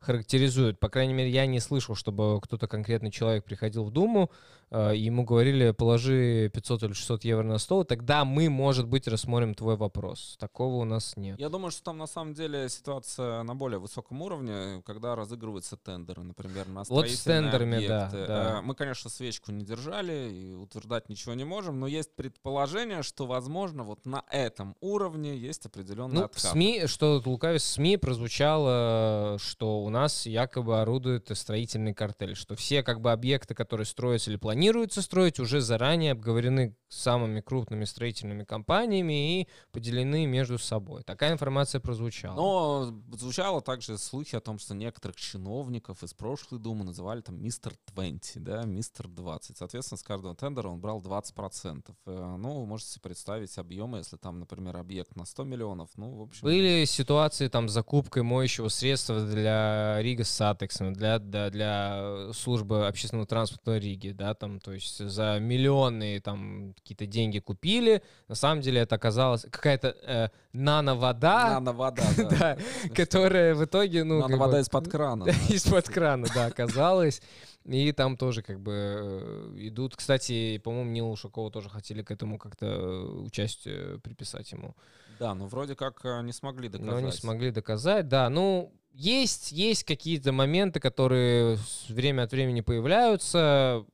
характеризует. По крайней мере, я не слышал, чтобы кто-то конкретный человек приходил в Думу, ему говорили, положи 500 или 600 евро на стол, тогда мы, может быть, рассмотрим твой вопрос. Такого у нас нет.
Я думаю, что там на самом деле ситуация на более высоком уровне, когда разыгрываются тендеры, например, на
Вот с тендерами,
объекты.
да, да.
Э, мы, конечно, свечку не держали и утверждать ничего не можем, но есть предположение, что, возможно, вот на этом уровне есть определенный ну, откат.
В СМИ, что лукавец, в СМИ прозвучало, что у нас якобы орудует строительный картель, что все как бы объекты, которые строятся или планируются строить, уже заранее обговорены самыми крупными строительными компаниями и поделены между собой. Такая информация прозвучала.
Но звучало также слухи о том, что некоторых чиновников из прошлой Думы называли там мистер 20, да, мистер 20. Соответственно, с каждого тендера он брал 20%. Э, ну, вы можете представить объемы, если там, например, объект на 100 миллионов, ну, в общем...
Были ситуации там с закупкой моющего средства для Рига с Сатексом, для, для, для службы общественного транспорта Риги, да, там, то есть за миллионные там какие-то деньги купили, на самом деле это оказалось какая-то э, нано-вода,
нано-вода, да,
которая в итоге, ну...
Нано-вода из-под крана.
Из-под крана, да, оказалась. И там тоже как бы э, идут. Кстати, по-моему, Нила Ушакова тоже хотели к этому как-то участие приписать ему.
Да, но вроде как э, не смогли доказать.
Но не смогли доказать, да. Ну, есть, есть какие-то моменты, которые время от времени появляются,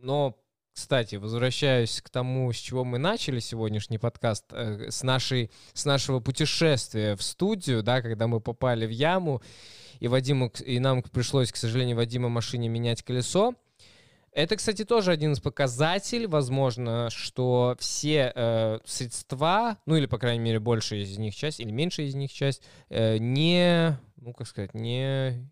но кстати, возвращаюсь к тому, с чего мы начали сегодняшний подкаст, э, с, нашей, с нашего путешествия в студию, да, когда мы попали в яму, и, Вадиму, и нам пришлось, к сожалению, Вадима машине менять колесо. Это, кстати, тоже один из показателей, возможно, что все э, средства, ну или, по крайней мере, большая из них часть, или меньшая из них часть, э, не, ну, как сказать, не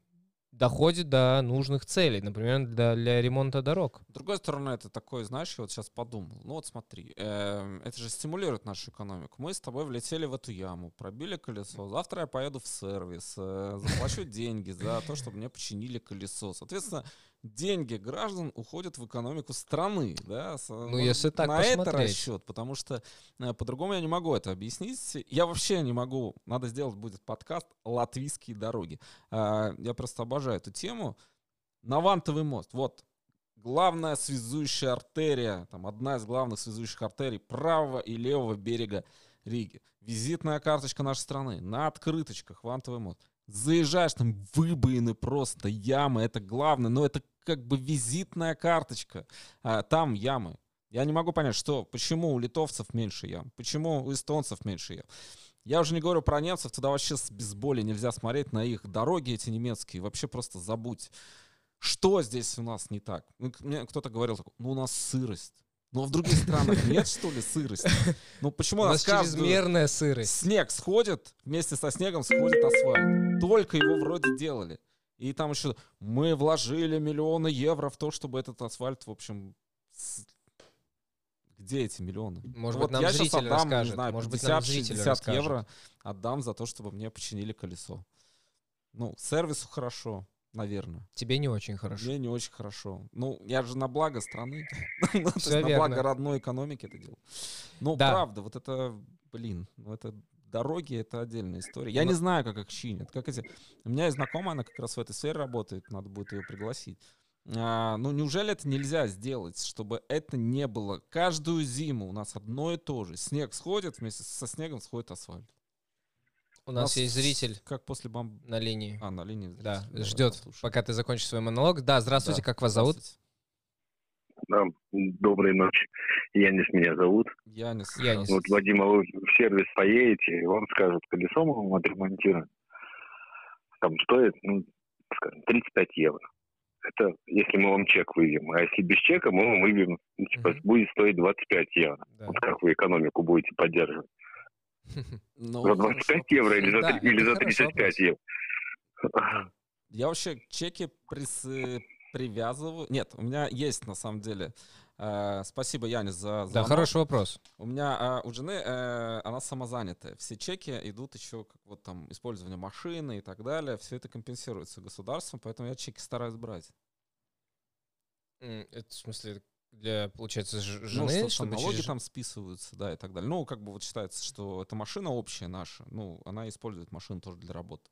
доходит до нужных целей, например, для, для ремонта дорог.
С другой стороны, это такой, знаешь, я вот сейчас подумал, ну вот смотри, э, это же стимулирует нашу экономику. Мы с тобой влетели в эту яму, пробили колесо, завтра я поеду в сервис, э, заплачу деньги за то, чтобы мне починили колесо. Соответственно, деньги граждан уходят в экономику страны, да?
Ну, если так
На
посмотреть.
это расчет, потому что э, по-другому я не могу это объяснить. Я вообще не могу, надо сделать будет подкаст «Латвийские дороги». Э, я просто обожаю эту тему. Навантовый мост, вот, главная связующая артерия, там одна из главных связующих артерий правого и левого берега Риги. Визитная карточка нашей страны на открыточках, вантовый мост. Заезжаешь, там выбоины просто, ямы, это главное, но это как бы визитная карточка. А, там ямы. Я не могу понять, что, почему у литовцев меньше ям, почему у эстонцев меньше ям. Я уже не говорю про немцев, туда вообще без боли нельзя смотреть на их дороги эти немецкие, вообще просто забудь. Что здесь у нас не так? Ну, мне кто-то говорил, ну у нас сырость. Ну, а в других странах нет, что ли, сырости? Ну, почему у нас,
чрезмерная сырость?
Снег сходит, вместе со снегом сходит асфальт. Только его вроде делали. И там еще мы вложили миллионы евро в то, чтобы этот асфальт, в общем, где эти миллионы?
Может ну, быть, вот нам я зритель отдам, расскажет. Не знаю,
Может 50, быть, нам зритель 60 расскажет. евро отдам за то, чтобы мне починили колесо. Ну, сервису хорошо, наверное.
Тебе не очень хорошо.
Мне не очень хорошо. Ну, я же на благо страны. ну, то есть на благо родной экономики это делал. Ну, да. правда, вот это, блин, ну это дороги это отдельная история. Я Но... не знаю, как их чинят. Как эти... У меня есть знакомая, она как раз в этой сфере работает, надо будет ее пригласить. А, ну, неужели это нельзя сделать, чтобы это не было? Каждую зиму у нас одно и то же. Снег сходит, вместе со снегом сходит асфальт.
У нас, нас есть зритель.
Как после бомб...
На линии.
А, на линии.
Зритель. Да, Давай, ждет, пока ты закончишь свой монолог. Да, здравствуйте, да, как вас зовут?
Да, доброй ночи. Янис меня зовут.
Янис.
Янис.
Вот, Вадим, а вы в сервис поедете, и вам скажут, колесо мы вам отремонтируем. Там стоит, ну, скажем, 35 евро это если мы вам чек выведем. А если без чека, мы вам выведем, ну, типа, mm-hmm. будет стоить 25 евро. Да. Вот как вы экономику будете поддерживать? Ну, за 25 хорошо. евро или за, да, или за 35 евро?
Я вообще чеки прис, привязываю. Нет, у меня есть на самом деле. Э, спасибо, Янис, за
Да, хороший вопрос.
У меня э, у жены э, она самозанятая. Все чеки идут еще как вот там использование машины и так далее. Все это компенсируется государством, поэтому я чеки стараюсь брать.
Это в смысле для, получается, жены,
ну, чтобы налоги через... там списываются, да, и так далее. Ну, как бы вот считается, что эта машина общая наша, ну, она использует машину тоже для работы.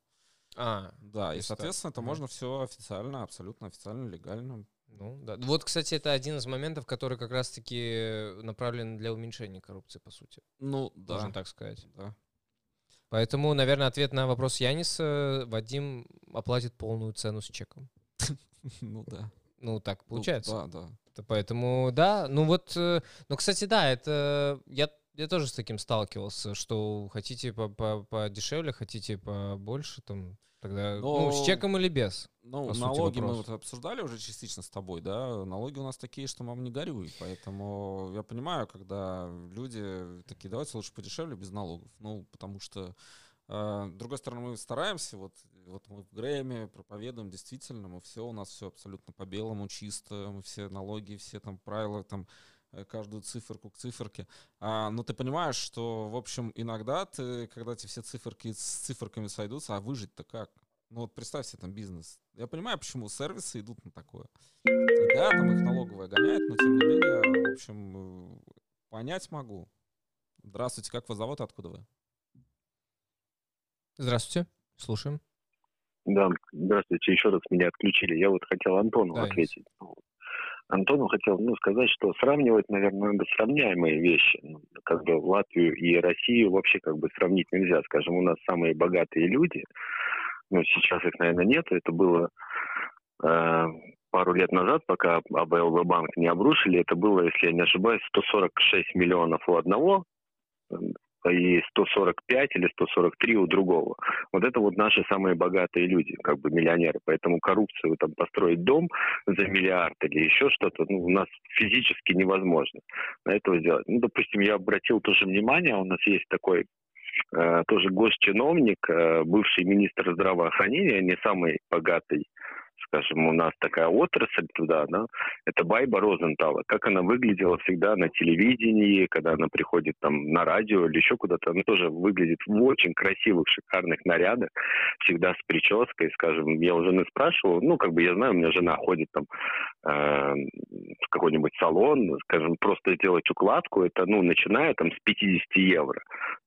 А,
да, и, соответственно, это можно все официально, абсолютно официально, легально.
Ну, да. Вот, кстати, это один из моментов, который как раз-таки направлен для уменьшения коррупции, по сути.
Ну,
да. Можно так сказать.
Да.
Поэтому, наверное, ответ на вопрос Яниса Вадим оплатит полную цену с чеком.
Ну да.
Ну, так ну, получается.
да,
да. Поэтому, да, ну вот, э, ну, кстати, да, это, я, я тоже с таким сталкивался, что хотите подешевле, хотите побольше, там, тогда, Но, ну, с чеком или без?
Ну, налоги мы вот обсуждали уже частично с тобой, да, налоги у нас такие, что мам не горюй, поэтому я понимаю, когда люди такие, давайте лучше подешевле без налогов, ну, потому что а, с другой стороны, мы стараемся, вот, вот мы в Грэмме проповедуем, действительно, мы все, у нас все абсолютно по-белому, чисто, мы все налоги, все там правила, там э, каждую циферку к циферке. А, но ты понимаешь, что, в общем, иногда ты, когда эти все циферки с циферками сойдутся, а выжить-то как? Ну вот представь себе там бизнес. Я понимаю, почему сервисы идут на такое. И да, там их налоговая гоняет, но тем не менее, в общем, э, понять могу. Здравствуйте, как вас зовут, откуда вы?
Здравствуйте, слушаем.
Да, здравствуйте, еще раз меня отключили. Я вот хотел Антону да, ответить. Есть. Антону хотел ну, сказать, что сравнивать, наверное, надо сравняемые вещи. Ну, как бы Латвию и Россию вообще как бы сравнить нельзя. Скажем, у нас самые богатые люди, ну, сейчас их, наверное, нет. Это было э, пару лет назад, пока АБЛВ банк не обрушили, это было, если я не ошибаюсь, 146 миллионов у одного и 145 или 143 у другого. Вот это вот наши самые богатые люди, как бы миллионеры. Поэтому коррупцию там построить дом за миллиард или еще что-то, ну, у нас физически невозможно этого сделать. Ну, допустим, я обратил тоже внимание, у нас есть такой э, тоже госчиновник, э, бывший министр здравоохранения, не самый богатый скажем, у нас такая отрасль туда, да, это Байба Розентала. Как она выглядела всегда на телевидении, когда она приходит там на радио или еще куда-то, она тоже выглядит в очень красивых, шикарных нарядах, всегда с прической, скажем, я у жены спрашивал, ну, как бы я знаю, у меня жена ходит там э, в какой-нибудь салон, скажем, просто сделать укладку, это, ну, начиная там с 50 евро,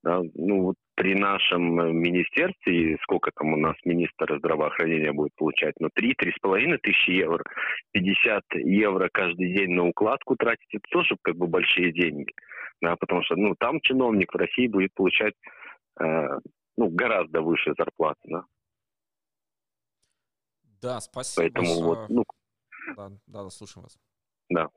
да, ну, вот при нашем э, министерстве, сколько там у нас министр здравоохранения будет получать, ну, 3-3,5 тысячи евро, 50 евро каждый день на укладку тратить, это тоже как бы большие деньги, да, потому что, ну, там чиновник в России будет получать, э, ну, гораздо выше зарплаты, да.
Да, спасибо.
Поэтому
большое.
вот, ну...
Да, да, слушаем вас.
Да.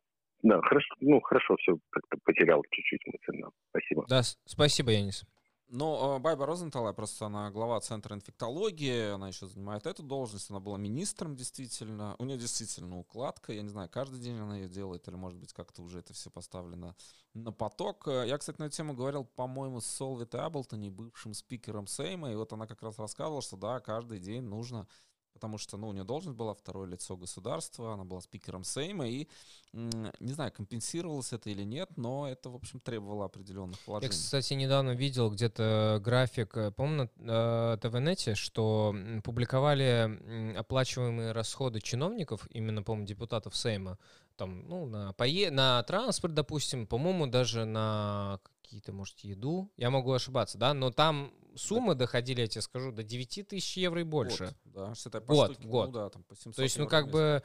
Да, хорошо, ну, хорошо, все как-то потерял чуть-чуть мысленно. Спасибо.
Да, спасибо, Янис.
Ну, Байба Розентал, просто она глава Центра инфектологии, она еще занимает эту должность, она была министром действительно. У нее действительно укладка, я не знаю, каждый день она ее делает, или, может быть, как-то уже это все поставлено на поток. Я, кстати, на эту тему говорил, по-моему, с Солвит Эбблтони, бывшим спикером Сейма, и вот она как раз рассказывала, что да, каждый день нужно потому что, ну, у нее должность была второе лицо государства, она была спикером Сейма, и, не знаю, компенсировалось это или нет, но это, в общем, требовало определенных вложений.
Я, кстати, недавно видел где-то график, э, помню, на э, ТВНете, что публиковали оплачиваемые расходы чиновников, именно, по-моему, депутатов Сейма, там, ну, на, пое... на транспорт, допустим, по-моему, даже на какие-то, может, еду. Я могу ошибаться, да, но там суммы доходили, я тебе скажу, до 9 тысяч евро и больше.
Год, да, что
по год, штуке, год. Ну, да, там по 700 То есть, ну, как бы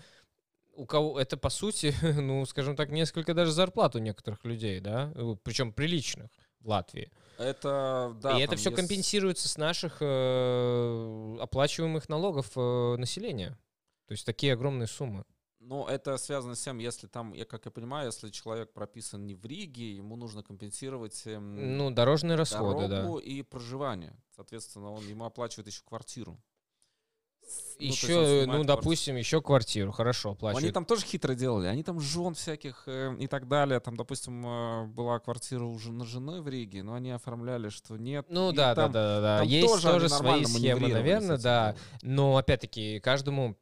у кого это по сути, ну, скажем так, несколько даже зарплат у некоторых людей, да, э, причем приличных в Латвии.
Это да.
И это все есть... компенсируется с наших э, оплачиваемых налогов э, населения. То есть такие огромные суммы.
Но это связано с тем, если там, я как я понимаю, если человек прописан не в Риге, ему нужно компенсировать эм,
ну, дорожные расходы, да.
и проживание. Соответственно, он ему оплачивает еще квартиру.
Еще, ну, ну допустим, еще квартиру, хорошо, оплачивают.
Они там тоже хитро делали, они там жен всяких э, и так далее. Там, допустим, э, была квартира уже на жены в Риге, но они оформляли, что нет.
Ну да, там, да, да, да, Есть тоже, тоже свои схемы, наверное, да. Но опять-таки каждому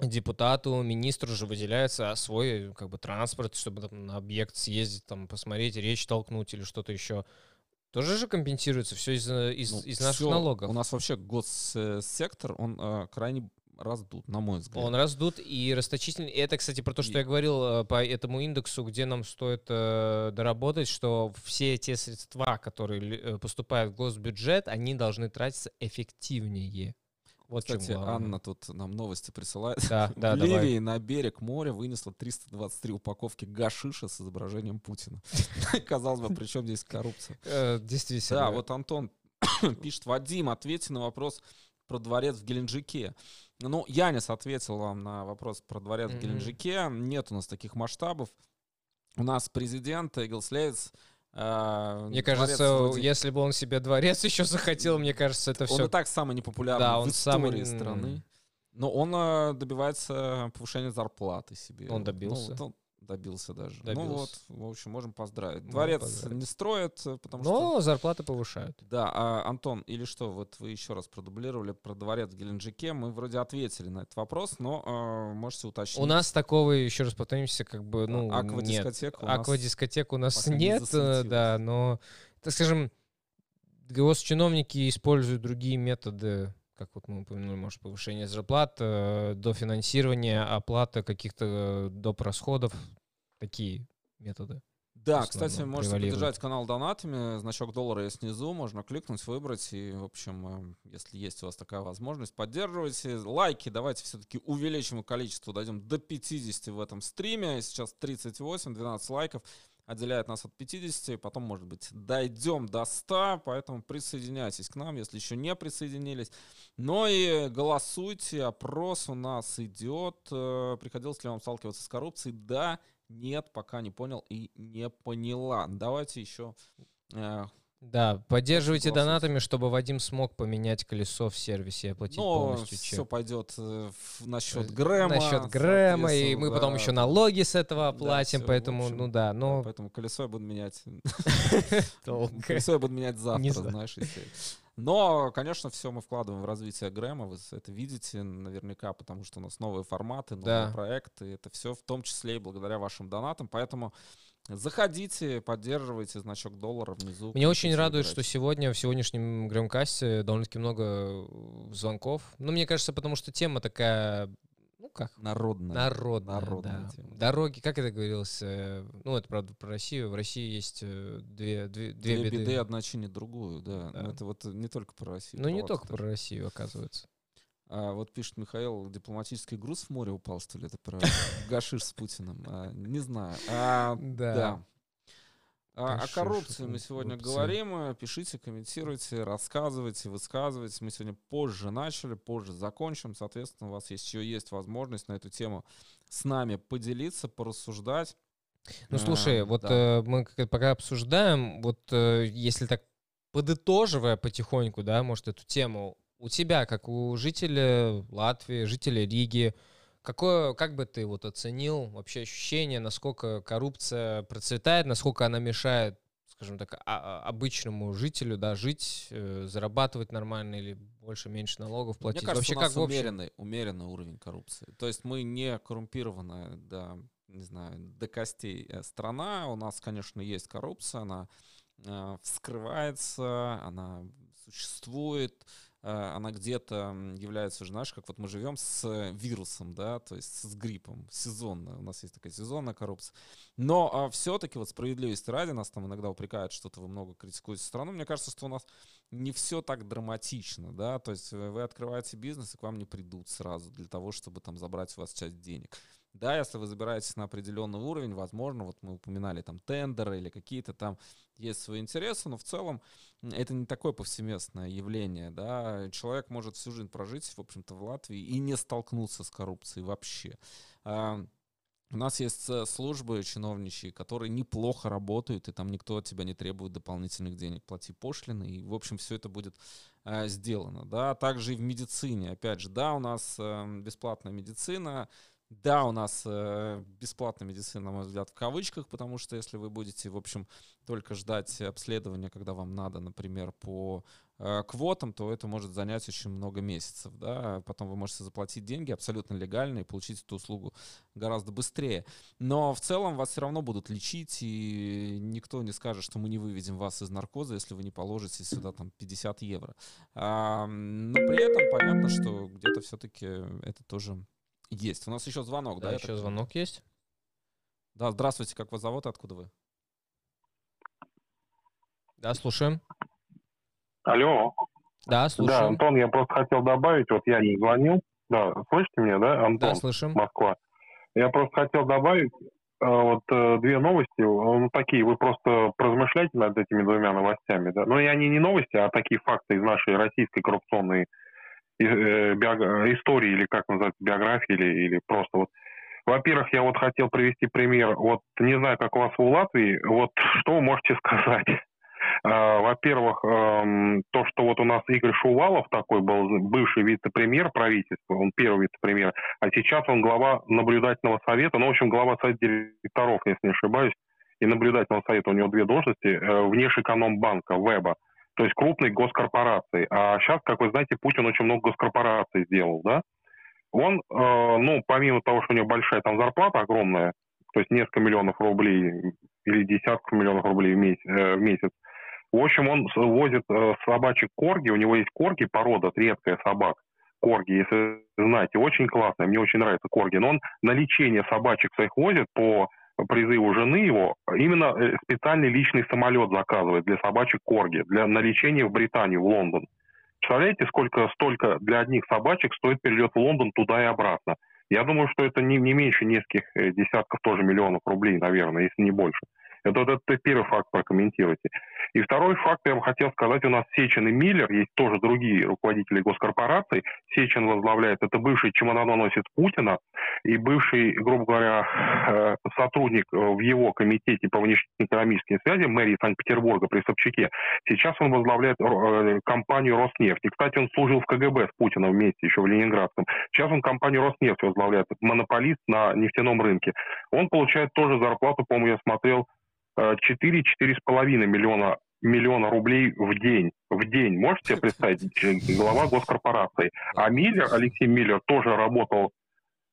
депутату, министру же выделяется свой как бы транспорт, чтобы там, на объект съездить, там посмотреть, речь толкнуть или что-то еще. Тоже же компенсируется все из, из, ну, из наших все, налогов.
У нас вообще госсектор, он э, крайне раздут, на мой взгляд.
Он раздут и расточительный. И это, кстати, про то, что и... я говорил э, по этому индексу, где нам стоит э, доработать, что все те средства, которые э, поступают в госбюджет, они должны тратиться эффективнее.
Вот Кстати, Анна тут нам новости присылает.
Да, да,
В Ливии давай. на берег моря вынесло 323 упаковки гашиша с изображением Путина. Казалось бы, при чем здесь коррупция?
Э, действительно.
Да, вот Антон пишет, Вадим, ответьте на вопрос про дворец в Геленджике. Ну, Янис ответил вам на вопрос про дворец в Геленджике. Нет у нас таких масштабов. У нас президент Эгилс Лейц
а, мне кажется, вроде... если бы он себе дворец еще захотел, мне кажется, это все...
Он и так самый непопулярный да, он в истории самый... страны. Но он а, добивается повышения зарплаты себе.
Он добился.
Ну, Добился даже. Добился. Ну вот, в общем, можем поздравить. Можем Дворец поздравить. не строят, э, потому
Но
что...
Но зарплаты повышают.
Да, а, Антон, или что, вот вы еще раз продублировали про дворец в Геленджике, мы вроде ответили на этот вопрос, но э, можете уточнить.
У нас такого, еще раз повторимся, как бы, ну, аквадискотека нет. Аквадискотек у нас нет, не э, да, но, так скажем, госчиновники используют другие методы как вот мы упомянули, может, повышение зарплат, э, дофинансирование, оплата каких-то доп. расходов, такие методы.
Да, кстати, можете поддержать канал донатами, значок доллара есть внизу, можно кликнуть, выбрать, и, в общем, э, если есть у вас такая возможность, поддерживайте. Лайки давайте все-таки увеличим количество, дойдем до 50 в этом стриме, сейчас 38, 12 лайков отделяет нас от 50, потом, может быть, дойдем до 100, поэтому присоединяйтесь к нам, если еще не присоединились. Но и голосуйте, опрос у нас идет. Э, приходилось ли вам сталкиваться с коррупцией? Да, нет, пока не понял и не поняла. Давайте еще
э, да, поддерживайте донатами, чтобы Вадим смог поменять колесо в сервисе и оплатить Но полностью
чек. все пойдет э, на счет Грэма.
На счет Грэма, и мы да, потом еще налоги с этого оплатим, да, поэтому, общем, ну да, но...
Да, поэтому колесо я буду менять. Колесо я буду менять завтра, знаешь, но, конечно, все мы вкладываем в развитие Грэма, вы это видите наверняка, потому что у нас новые форматы, новые проекты, это все в том числе и благодаря вашим донатам, поэтому Заходите, поддерживайте значок доллара внизу.
Меня очень радует, что сегодня, в сегодняшнем Грэмкасте довольно-таки много э, звонков. Ну, мне кажется, потому что тема такая, ну как?
Народная.
Народная, Народная да. тема. Дороги, как это говорилось? Э, ну, это правда про Россию. В России есть э, две, две, две, две беды. беды.
одна чинит другую, да. да. Но это вот не только про Россию.
Ну, не только про Россию, оказывается.
А, вот пишет Михаил, дипломатический груз в море упал, что ли? Это про Гашиш с Путиным. А, не знаю. А, да. да. А, о коррупции мы сегодня коррупция. говорим. Пишите, комментируйте, рассказывайте, высказывайте. Мы сегодня позже начали, позже закончим. Соответственно, у вас еще есть возможность на эту тему с нами поделиться, порассуждать.
Ну, слушай, а, вот да. э, мы пока обсуждаем, вот э, если так подытоживая потихоньку, да, может, эту тему, у тебя, как у жителя Латвии, жителя Риги, Какое, как бы ты вот оценил вообще ощущение, насколько коррупция процветает, насколько она мешает, скажем так, а, а, обычному жителю, да, жить, э, зарабатывать нормально или больше-меньше налогов платить?
Мне кажется, вообще, у нас как умеренный, умеренный уровень коррупции. То есть мы не коррумпированная, да, не знаю, до костей э, страна. У нас, конечно, есть коррупция, она э, вскрывается, она существует, она где-то является уже, знаешь, как вот мы живем с вирусом, да, то есть с гриппом, сезонно, у нас есть такая сезонная коррупция. Но а, все-таки вот справедливости ради нас там иногда упрекают, что-то вы много критикуете страну. Мне кажется, что у нас не все так драматично, да, то есть вы открываете бизнес, и к вам не придут сразу для того, чтобы там забрать у вас часть денег. Да, если вы забираетесь на определенный уровень, возможно, вот мы упоминали там тендеры или какие-то там есть свои интересы, но в целом это не такое повсеместное явление, да. Человек может всю жизнь прожить, в общем-то, в Латвии и не столкнуться с коррупцией вообще. А, у нас есть э, службы чиновничьи, которые неплохо работают, и там никто от тебя не требует дополнительных денег. Плати пошлины, и, в общем, все это будет э, сделано. Да? Также и в медицине. Опять же, да, у нас э, бесплатная медицина, да, у нас э, бесплатная медицина, на мой взгляд, в кавычках, потому что если вы будете, в общем, только ждать обследования, когда вам надо, например, по э, квотам, то это может занять очень много месяцев, да, потом вы можете заплатить деньги абсолютно легально и получить эту услугу гораздо быстрее. Но в целом вас все равно будут лечить, и никто не скажет, что мы не выведем вас из наркоза, если вы не положите сюда там 50 евро. А, но при этом понятно, что где-то все-таки это тоже есть. У нас еще звонок, да?
Да, еще звонок есть.
Да, здравствуйте, как вас зовут, откуда вы?
Да, слушаем.
Алло.
Да, слушаем.
Да, Антон, я просто хотел добавить, вот я не звонил. Да, слышите меня, да, Антон?
Да, слышим.
Москва. Я просто хотел добавить э, вот э, две новости, ну, такие, вы просто поразмышляйте над этими двумя новостями, да. Но и они не новости, а такие факты из нашей российской коррупционной истории или как называется, биографии или, или просто вот. Во-первых, я вот хотел привести пример. Вот не знаю, как у вас в Латвии, вот что вы можете сказать? А, во-первых, эм, то, что вот у нас Игорь Шувалов такой был, бывший вице-премьер правительства, он первый вице-премьер, а сейчас он глава наблюдательного совета, ну, в общем, глава совета директоров, если не ошибаюсь, и наблюдательного совета, у него две должности, э, внешэкономбанка, ВЭБа то есть крупной госкорпорации. А сейчас, как вы знаете, Путин очень много госкорпораций сделал, да? Он, э, ну, помимо того, что у него большая там зарплата огромная, то есть несколько миллионов рублей или десятков миллионов рублей в месяц, э, в месяц в общем, он возит э, собачек корги, у него есть корги, порода, редкая собак, корги, если знаете, очень классная, мне очень нравится корги, но он на лечение собачек своих возит по призыву жены его именно э, специальный личный самолет заказывает для собачек Корги, для на в Британию, в Лондон. Представляете, сколько столько для одних собачек стоит перелет в Лондон туда и обратно? Я думаю, что это не, не меньше нескольких э, десятков тоже миллионов рублей, наверное, если не больше. Это вот это первый факт прокомментируйте. И второй факт, я бы хотел сказать, у нас Сечин и Миллер, есть тоже другие руководители госкорпораций. Сечин возглавляет, это бывший чемоданоносец Путина и бывший, грубо говоря, э, сотрудник э, в его комитете по внешнеэкономическим связям мэрии Санкт-Петербурга при Собчаке. Сейчас он возглавляет э, компанию Роснефть. И, кстати, он служил в КГБ с Путиным вместе еще в Ленинградском. Сейчас он компанию Роснефть возглавляет, монополист на нефтяном рынке. Он получает тоже зарплату, по-моему, я смотрел, 4-4,5 миллиона миллиона рублей в день. В день. Можете себе представить? Глава госкорпорации. А Миллер, Алексей Миллер, тоже работал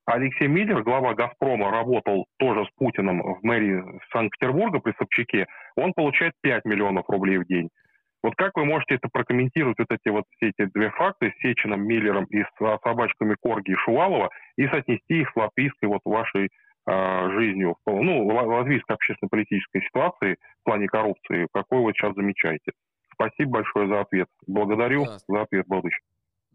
Алексей Миллер, глава «Газпрома», работал тоже с Путиным в мэрии Санкт-Петербурга при Собчаке. Он получает 5 миллионов рублей в день. Вот как вы можете это прокомментировать, вот эти вот все эти две факты с Сечиным, Миллером и с собачками Корги и Шувалова, и соотнести их с латвийской вот вашей Э, жизнью, ну, латвийской общественно-политической ситуации в плане коррупции, какой вы сейчас замечаете. Спасибо большое за ответ. Благодарю да. за ответ, Бодыч.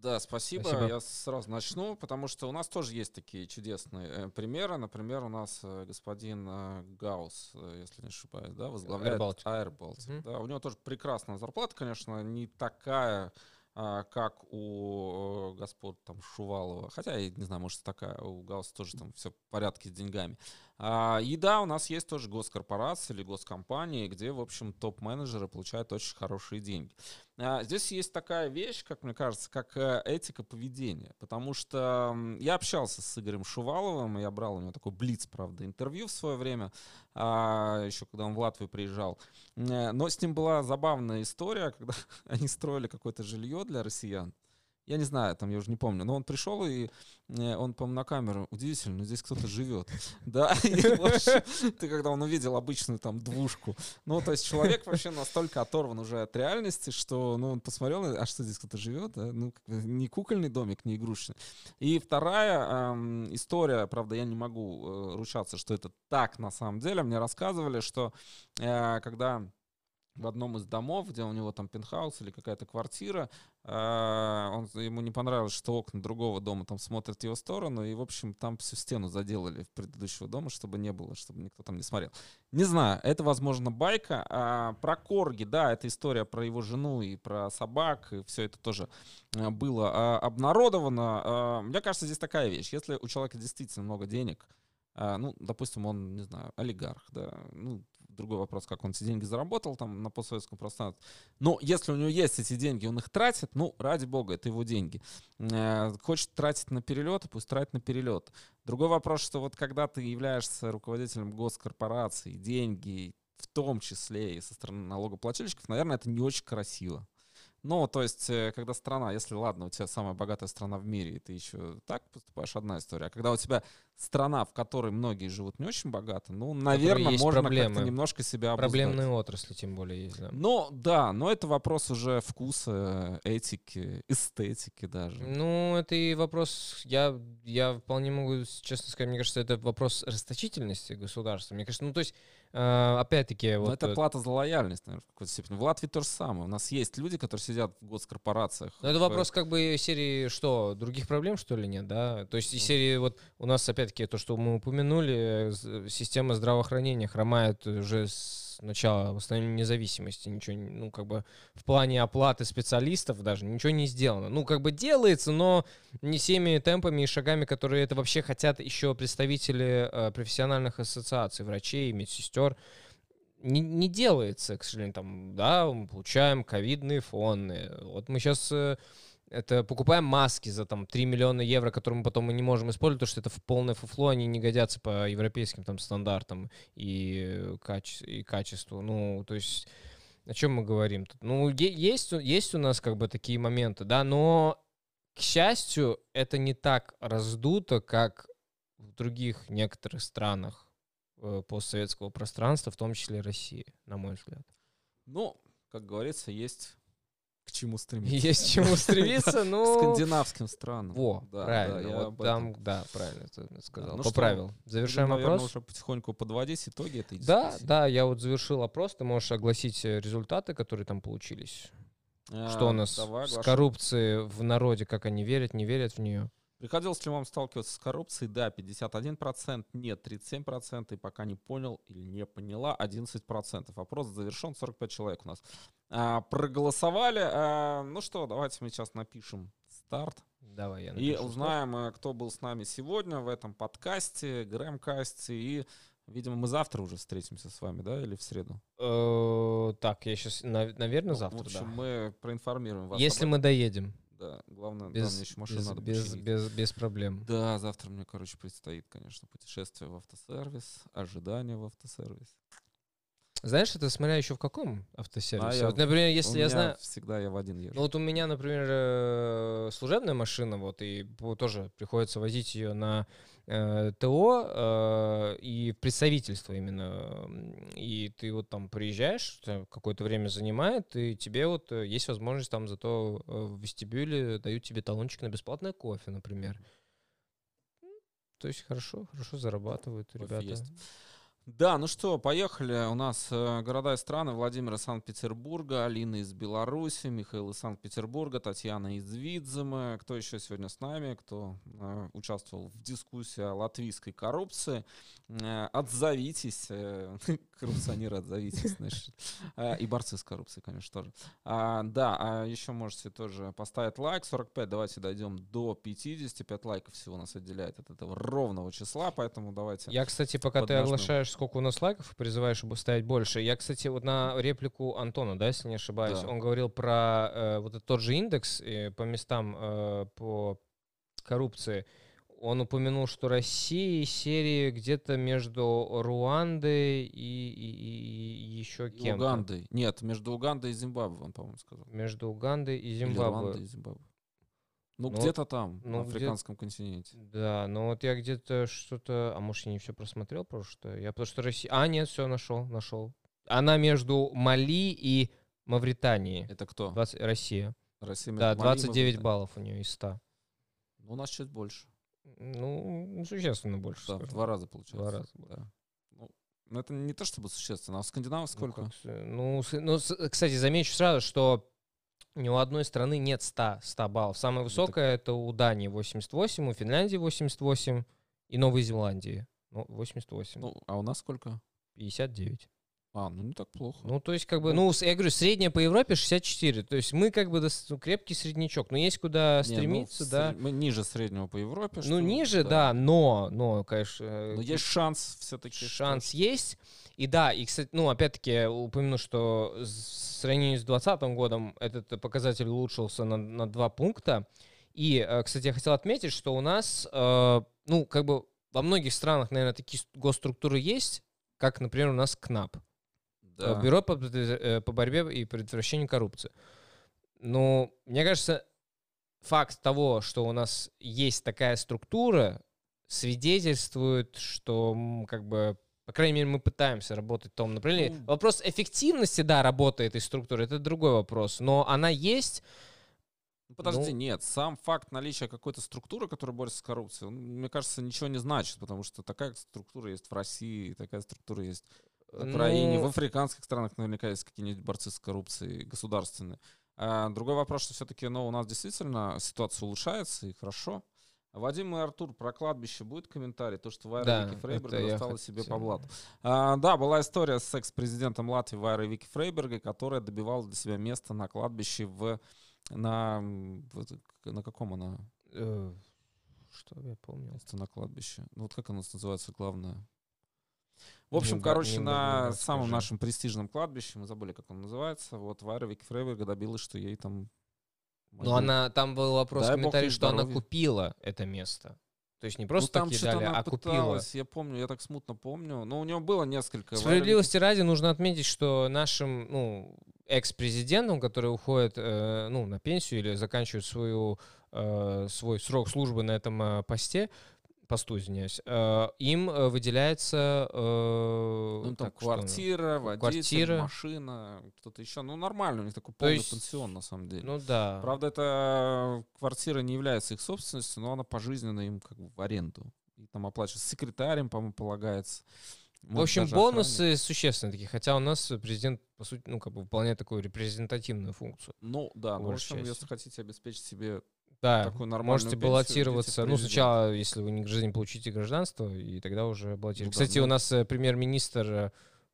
Да, спасибо. спасибо. Я сразу начну, потому что у нас тоже есть такие чудесные э, примеры. Например, у нас э, господин э, Гаус, если не ошибаюсь, да, возглавляет Air Baltic. Mm-hmm. Да, у него тоже прекрасная зарплата, конечно, не такая а, как у э, господ там Шувалова, хотя я не знаю, может такая, у Гаусса тоже там все в порядке с деньгами. А, и да, у нас есть тоже госкорпорации или госкомпании, где, в общем, топ-менеджеры получают очень хорошие деньги. А, здесь есть такая вещь, как мне кажется, как э, этика поведения, потому что я общался с Игорем Шуваловым, я брал у него такой блиц, правда, интервью в свое время, а, еще когда он в Латвию приезжал, э, но с ним была забавная история, когда они строили какое-то жилье для россиян, я не знаю, там я уже не помню, но он пришел и э, он, по-моему, на камеру, удивительно, здесь кто-то живет, да, ты когда он увидел обычную там двушку, ну, то есть человек вообще настолько оторван уже от реальности, что, ну, он посмотрел, а что здесь кто-то живет, да? ну, не кукольный домик, не игрушечный. И вторая эм, история, правда, я не могу э, ручаться, что это так на самом деле, мне рассказывали, что э, когда в одном из домов, где у него там пентхаус или какая-то квартира. А, он, ему не понравилось, что окна другого дома там смотрят в его сторону, и, в общем, там всю стену заделали в предыдущего дома, чтобы не было, чтобы никто там не смотрел. Не знаю, это, возможно, байка. А про Корги, да, это история про его жену и про собак, и все это тоже а, было а, обнародовано. Мне кажется, здесь такая вещь. Если у человека действительно много денег, ну, допустим, он, не знаю, олигарх, да, ну, другой вопрос, как он эти деньги заработал там на постсоветском пространстве. Но если у него есть эти деньги, он их тратит, ну, ради бога, это его деньги. Э, хочет тратить на перелеты, пусть тратит на перелет. Другой вопрос, что вот когда ты являешься руководителем госкорпорации, деньги, в том числе и со стороны налогоплательщиков, наверное, это не очень красиво. Ну, то есть, э, когда страна, если, ладно, у тебя самая богатая страна в мире, и ты еще так поступаешь, одна история. А когда у тебя страна, в которой многие живут не очень богато, ну, наверное, можно проблемы. как-то немножко себя
обуздать. Проблемные отрасли тем более есть, да.
Ну, да, но это вопрос уже вкуса, этики, эстетики даже.
Ну, это и вопрос, я, я вполне могу честно сказать, мне кажется, это вопрос расточительности государства. Мне кажется, ну, то есть опять-таки...
вот это плата за лояльность, наверное, в какой-то степени. В Латвии то же самое. У нас есть люди, которые сидят в госкорпорациях.
Но это вопрос как бы серии, что, других проблем, что ли, нет, да? То есть из серии вот у нас, опять-таки, то, что мы упомянули, система здравоохранения хромает уже с начала восстановления независимости. Ничего, ну, как бы в плане оплаты специалистов даже ничего не сделано. Ну, как бы делается, но не всеми темпами и шагами, которые это вообще хотят еще представители э, профессиональных ассоциаций, врачей, медсестер. Не, не делается, к сожалению, там, да, мы получаем ковидные фоны. Вот мы сейчас э, это покупаем маски за там 3 миллиона евро, которые мы потом мы не можем использовать, потому что это в полное фуфло, они не годятся по европейским там стандартам и, каче и качеству. Ну, то есть о чем мы говорим тут? Ну, есть, есть у нас как бы такие моменты, да, но, к счастью, это не так раздуто, как в других некоторых странах э, постсоветского пространства, в том числе России, на мой взгляд.
Ну, как говорится, есть к чему стремиться.
Есть к чему стремиться, но...
Скандинавским странам.
Во, да, правильно. Да, вот там, да, правильно ты сказал. Ну Поправил. Что, Завершаем наверное, опрос.
уже потихоньку подводить итоги этой
Да, да, я вот завершил опрос. Ты можешь огласить э, результаты, которые там получились. А, что у нас давай, с коррупцией в народе, как они верят, не верят в нее?
Приходилось ли вам сталкиваться с коррупцией? Да, 51%, нет, 37%, и пока не понял или не поняла, 11%. Вопрос завершен, 45 человек у нас а, проголосовали. А, ну что, давайте мы сейчас напишем старт.
Давай, я
напишу. И узнаем, старт. кто был с нами сегодня в этом подкасте, Грэмкасте. И, видимо, мы завтра уже встретимся с вами, да, или в среду?
Э, так, я сейчас, наверное, завтра,
В общем, мы проинформируем вас.
Если мы доедем.
Да, главное, без, да, мне еще машину
без,
надо
без, без, без проблем.
Да, завтра мне, короче, предстоит, конечно, путешествие в автосервис, ожидание в автосервис.
Знаешь, это смотря еще в каком автосервисе. А вот, например, если я знаю...
всегда я в один езжу.
Ну вот у меня, например, э, служебная машина, вот, и тоже приходится возить ее на ТО э, и представительство именно. И ты вот там приезжаешь, какое-то время занимает, и тебе вот э, есть возможность там зато э, в вестибюле дают тебе талончик на бесплатное кофе, например. То есть хорошо, хорошо зарабатывают кофе ребята. Есть.
Да, ну что, поехали. У нас э, города и страны. Владимир из Санкт-Петербурга, Алина из Беларуси, Михаил из Санкт-Петербурга, Татьяна из Видземы. Кто еще сегодня с нами? Кто э, участвовал в дискуссии о латвийской коррупции? Э, отзовитесь. Э, коррупционеры, отзовитесь. Значит. Э, и борцы с коррупцией, конечно, тоже. А, да, а еще можете тоже поставить лайк. 45, давайте дойдем до 50. 5 лайков всего нас отделяет от этого ровного числа, поэтому давайте...
Я, кстати, пока ты оглашаешь сколько у нас лайков, призываешь, чтобы ставить больше. Я, кстати, вот на реплику Антона, да, если не ошибаюсь, да. он говорил про э, вот этот тот же индекс э, по местам э, по коррупции. Он упомянул, что Россия серии где-то между Руандой и, и, и еще кем-то.
Угандой. Нет, между Угандой и Зимбабве, он, по-моему, сказал.
Между Угандой и Зимбабве. Или Руандой и Зимбабве.
Ну, ну где-то там, ну, на африканском континенте.
Да, но вот я где-то что-то... А может, я не все просмотрел просто? Я потому что Россия... А, нет, все, нашел, нашел. Она между Мали и Мавританией.
Это кто?
20... Россия.
Россия
да, 29 баллов у нее из 100.
Ну, у нас чуть больше.
Ну, существенно больше.
Да, в два раза получается.
Два раза.
Да. Ну, ну, это не то чтобы существенно, а в скандинавах сколько?
Ну, ну, кстати, замечу сразу, что ни у одной страны нет 100, 100 баллов. Самое высокое это... это у Дании 88, у Финляндии 88 и Новой Зеландии. Ну, 88.
Ну, а у нас сколько?
59.
А, ну не так плохо.
Ну, то есть, как бы, ну, я говорю, средняя по Европе 64. То есть мы как бы ну, крепкий среднячок. Но есть куда не, ну, стремиться, ну, да.
Мы ниже среднего по Европе.
Ну, ниже, да. да, но, но, конечно.
Э, но есть шанс все-таки.
Шанс что... есть. И да, и, кстати, ну, опять-таки, упомяну, что в сравнении с 2020 годом этот показатель улучшился на, на 2 пункта. И, э, кстати, я хотел отметить, что у нас, э, ну, как бы во многих странах, наверное, такие госструктуры есть, как, например, у нас КНАП. Да. Э, Бюро по, э, по борьбе и предотвращению коррупции. Ну, мне кажется, факт того, что у нас есть такая структура, свидетельствует, что как бы по крайней мере, мы пытаемся работать в том направлении. Ну, вопрос эффективности, да, работы этой структуры, это другой вопрос. Но она есть.
Ну, подожди, ну, нет. Сам факт наличия какой-то структуры, которая борется с коррупцией, он, мне кажется, ничего не значит, потому что такая структура есть в России, такая структура есть Украине, ну, в африканских странах наверняка есть какие-нибудь борцы с коррупцией государственные. А другой вопрос, что все-таки ну, у нас действительно ситуация улучшается, и хорошо. Вадим и Артур, про кладбище будет комментарий? То, что Вайра да, Вики Фрейберг достала себе по блату. А, да, была история с экс-президентом Латвии Вайрой Вики Фрейбергой, которая добивалась для себя места на кладбище в... На, на каком она?
Э, что я помню?
Место на кладбище. Ну вот как оно называется главное? В общем, не короче, не на не самом скажи. нашем престижном кладбище, мы забыли, как он называется, вот Вайра Вики Фрейберга добилась, что ей там
ну, она, там был вопрос Дай в комментарии, что она купила это место. То есть не ну, просто ну, там кидали, а купила.
Я помню, я так смутно помню. Но у нее было несколько...
Справедливости ради нужно отметить, что нашим ну, экс-президентом, который уходит э, ну, на пенсию или заканчивает свою, э, свой срок службы на этом э, посте, посту, извиняюсь, э, им э, выделяется... Э,
ну, там так, квартира, водитель, квартира. машина, кто-то еще. Ну, нормально, у них такой полный есть, пансион, на самом деле.
Ну, да.
Правда, эта квартира не является их собственностью, но она пожизненно им как бы в аренду. И там оплачивается секретарем, по-моему, полагается.
в общем, бонусы охранник. существенные такие, хотя у нас президент, по сути, ну, как бы выполняет такую репрезентативную функцию.
Ну, да, ну, в общем, если хотите обеспечить себе
да, такую можете баллотироваться. Ну, сначала, если вы не гражданин, получите гражданство, и тогда уже баллотируете. Ну, Кстати, да, ну... у нас э, премьер-министр э,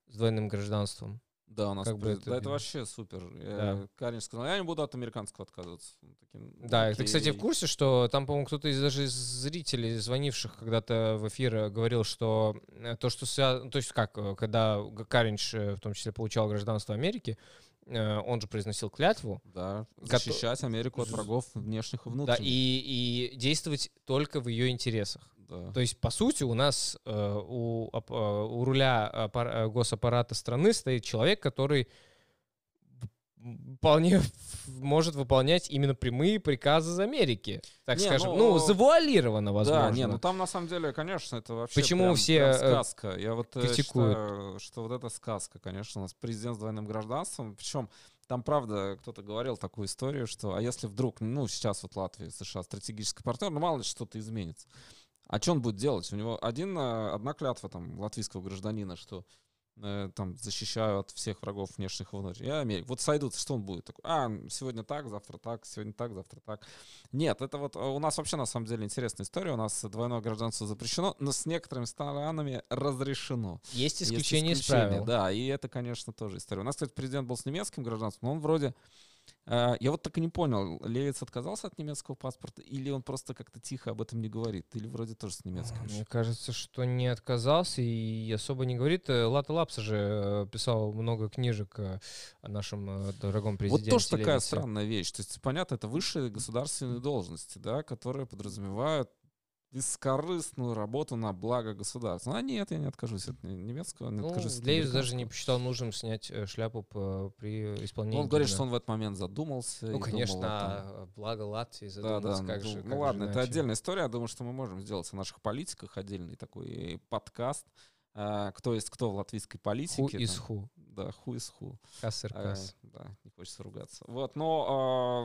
с двойным гражданством.
Да, у нас как бы это, да, это вообще супер. Да. Карин сказал, я не буду от американского отказываться.
Таким, да, окей. ты, кстати, в курсе, что там, по-моему, кто-то из даже из зрителей, звонивших когда-то в эфир, э, говорил, что то, что связано, то есть как, когда Каринч в том числе получал гражданство Америки, Э, он же произносил клятву.
Да, защищать Гото... Америку от врагов внешних и внутренних.
Да, и, и действовать только в ее интересах. Да. То есть, по сути, у нас э, у, э, у руля госаппарата страны стоит человек, который вполне может выполнять именно прямые приказы из Америки, так не, скажем. Ну, ну, завуалировано, возможно.
Да, не, ну там на самом деле, конечно, это вообще
Почему прям, все
прям сказка. Я вот э, критикуют? считаю, что вот это сказка, конечно, у нас президент с двойным гражданством, причем там, правда, кто-то говорил такую историю, что а если вдруг, ну, сейчас вот Латвия, США стратегический партнер, ну, мало ли что-то изменится. А что он будет делать? У него один, одна клятва там латвийского гражданина, что Э, там защищаю от всех врагов внешних и внутренних. Я Америка. Вот сойдутся, что он будет? Такой, а, сегодня так, завтра так, сегодня так, завтра так. Нет, это вот у нас вообще на самом деле интересная история. У нас двойное гражданство запрещено, но с некоторыми странами разрешено.
Есть исключения из правил.
Да, и это, конечно, тоже история. У нас, кстати, президент был с немецким гражданством, но он вроде я вот так и не понял, Левиц отказался от немецкого паспорта, или он просто как-то тихо об этом не говорит, или вроде тоже с немецким?
Мне кажется, что не отказался и особо не говорит. Э, Лата Лапса же э, писал много книжек э, о нашем дорогом президенте.
Вот тоже такая странная вещь. То есть, понятно, это высшие государственные должности, да, которые подразумевают бескорыстную работу на благо государства. А нет, я не откажусь от немецкого, не
ну,
откажусь от
Лейвис даже не посчитал нужным снять э, шляпу по, при исполнении. Ну,
он говорит, что он в этот момент задумался.
Ну, конечно, думал, а благо Латвии задумался, да, да, как
ну,
же.
Ну, как ладно, же это отдельная история. Я думаю, что мы можем сделать о наших политиках отдельный такой подкаст. А, кто есть кто в латвийской политике.
Who is who.
Да, who is who.
Кассер касс.
А, да, не хочется ругаться. Вот, но,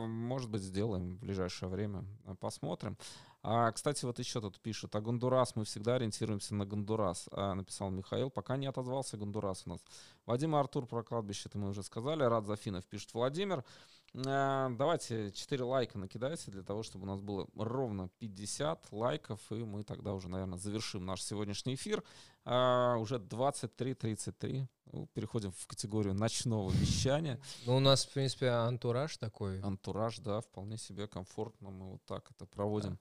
а, может быть, сделаем в ближайшее время. Посмотрим. А, кстати, вот еще тут пишут, а Гондурас, мы всегда ориентируемся на Гондурас, а, написал Михаил. Пока не отозвался Гондурас у нас. Вадим Артур про кладбище, это мы уже сказали. Рад Зафинов пишет Владимир. А, давайте 4 лайка накидайте для того, чтобы у нас было ровно 50 лайков, и мы тогда уже, наверное, завершим наш сегодняшний эфир. А, уже 23.33. Ну, переходим в категорию ночного вещания.
Ну, у нас, в принципе, антураж такой.
Антураж, да, вполне себе комфортно. Мы вот так это проводим. Да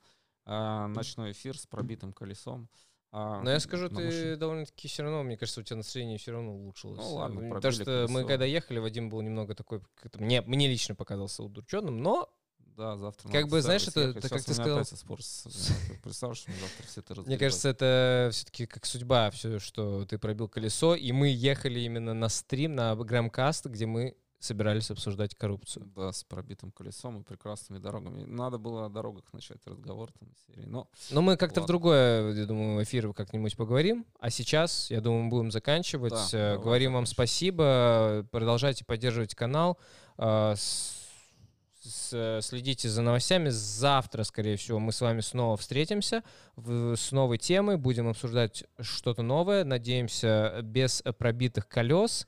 а, ночной эфир с пробитым колесом.
А, Но я скажу, ты машине. довольно-таки все равно, мне кажется, у тебя настроение все равно улучшилось.
Ну ладно,
Потому что колесо. мы когда ехали, Вадим был немного такой, мне, мне лично показался удрученным, но
да, завтра.
Как бы, знаешь, это, это как ты сказал.
Спор с, представь, что завтра все это
Мне кажется, это все-таки как судьба, все, что ты пробил колесо, и мы ехали именно на стрим, на Грамкаст, где мы собирались обсуждать коррупцию.
Да, с пробитым колесом и прекрасными дорогами. Надо было о дорогах начать разговор там серии, но...
Но мы как-то в другое, я думаю, эфир как-нибудь поговорим. А сейчас, я думаю, будем заканчивать. Да, э, Говорим вам спасибо. Продолжайте поддерживать канал. Э, следите за новостями. Завтра, скорее всего, мы с вами снова встретимся с новой темой. Будем обсуждать что-то новое. Надеемся, без пробитых колес.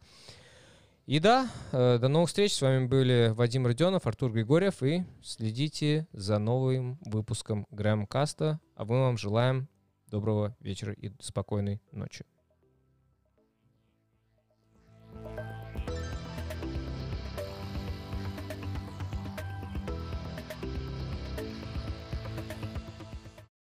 И да, э, до новых встреч. С вами были Вадим Родионов, Артур Григорьев. И следите за новым выпуском Грэм Каста. А мы вам желаем доброго вечера и спокойной ночи.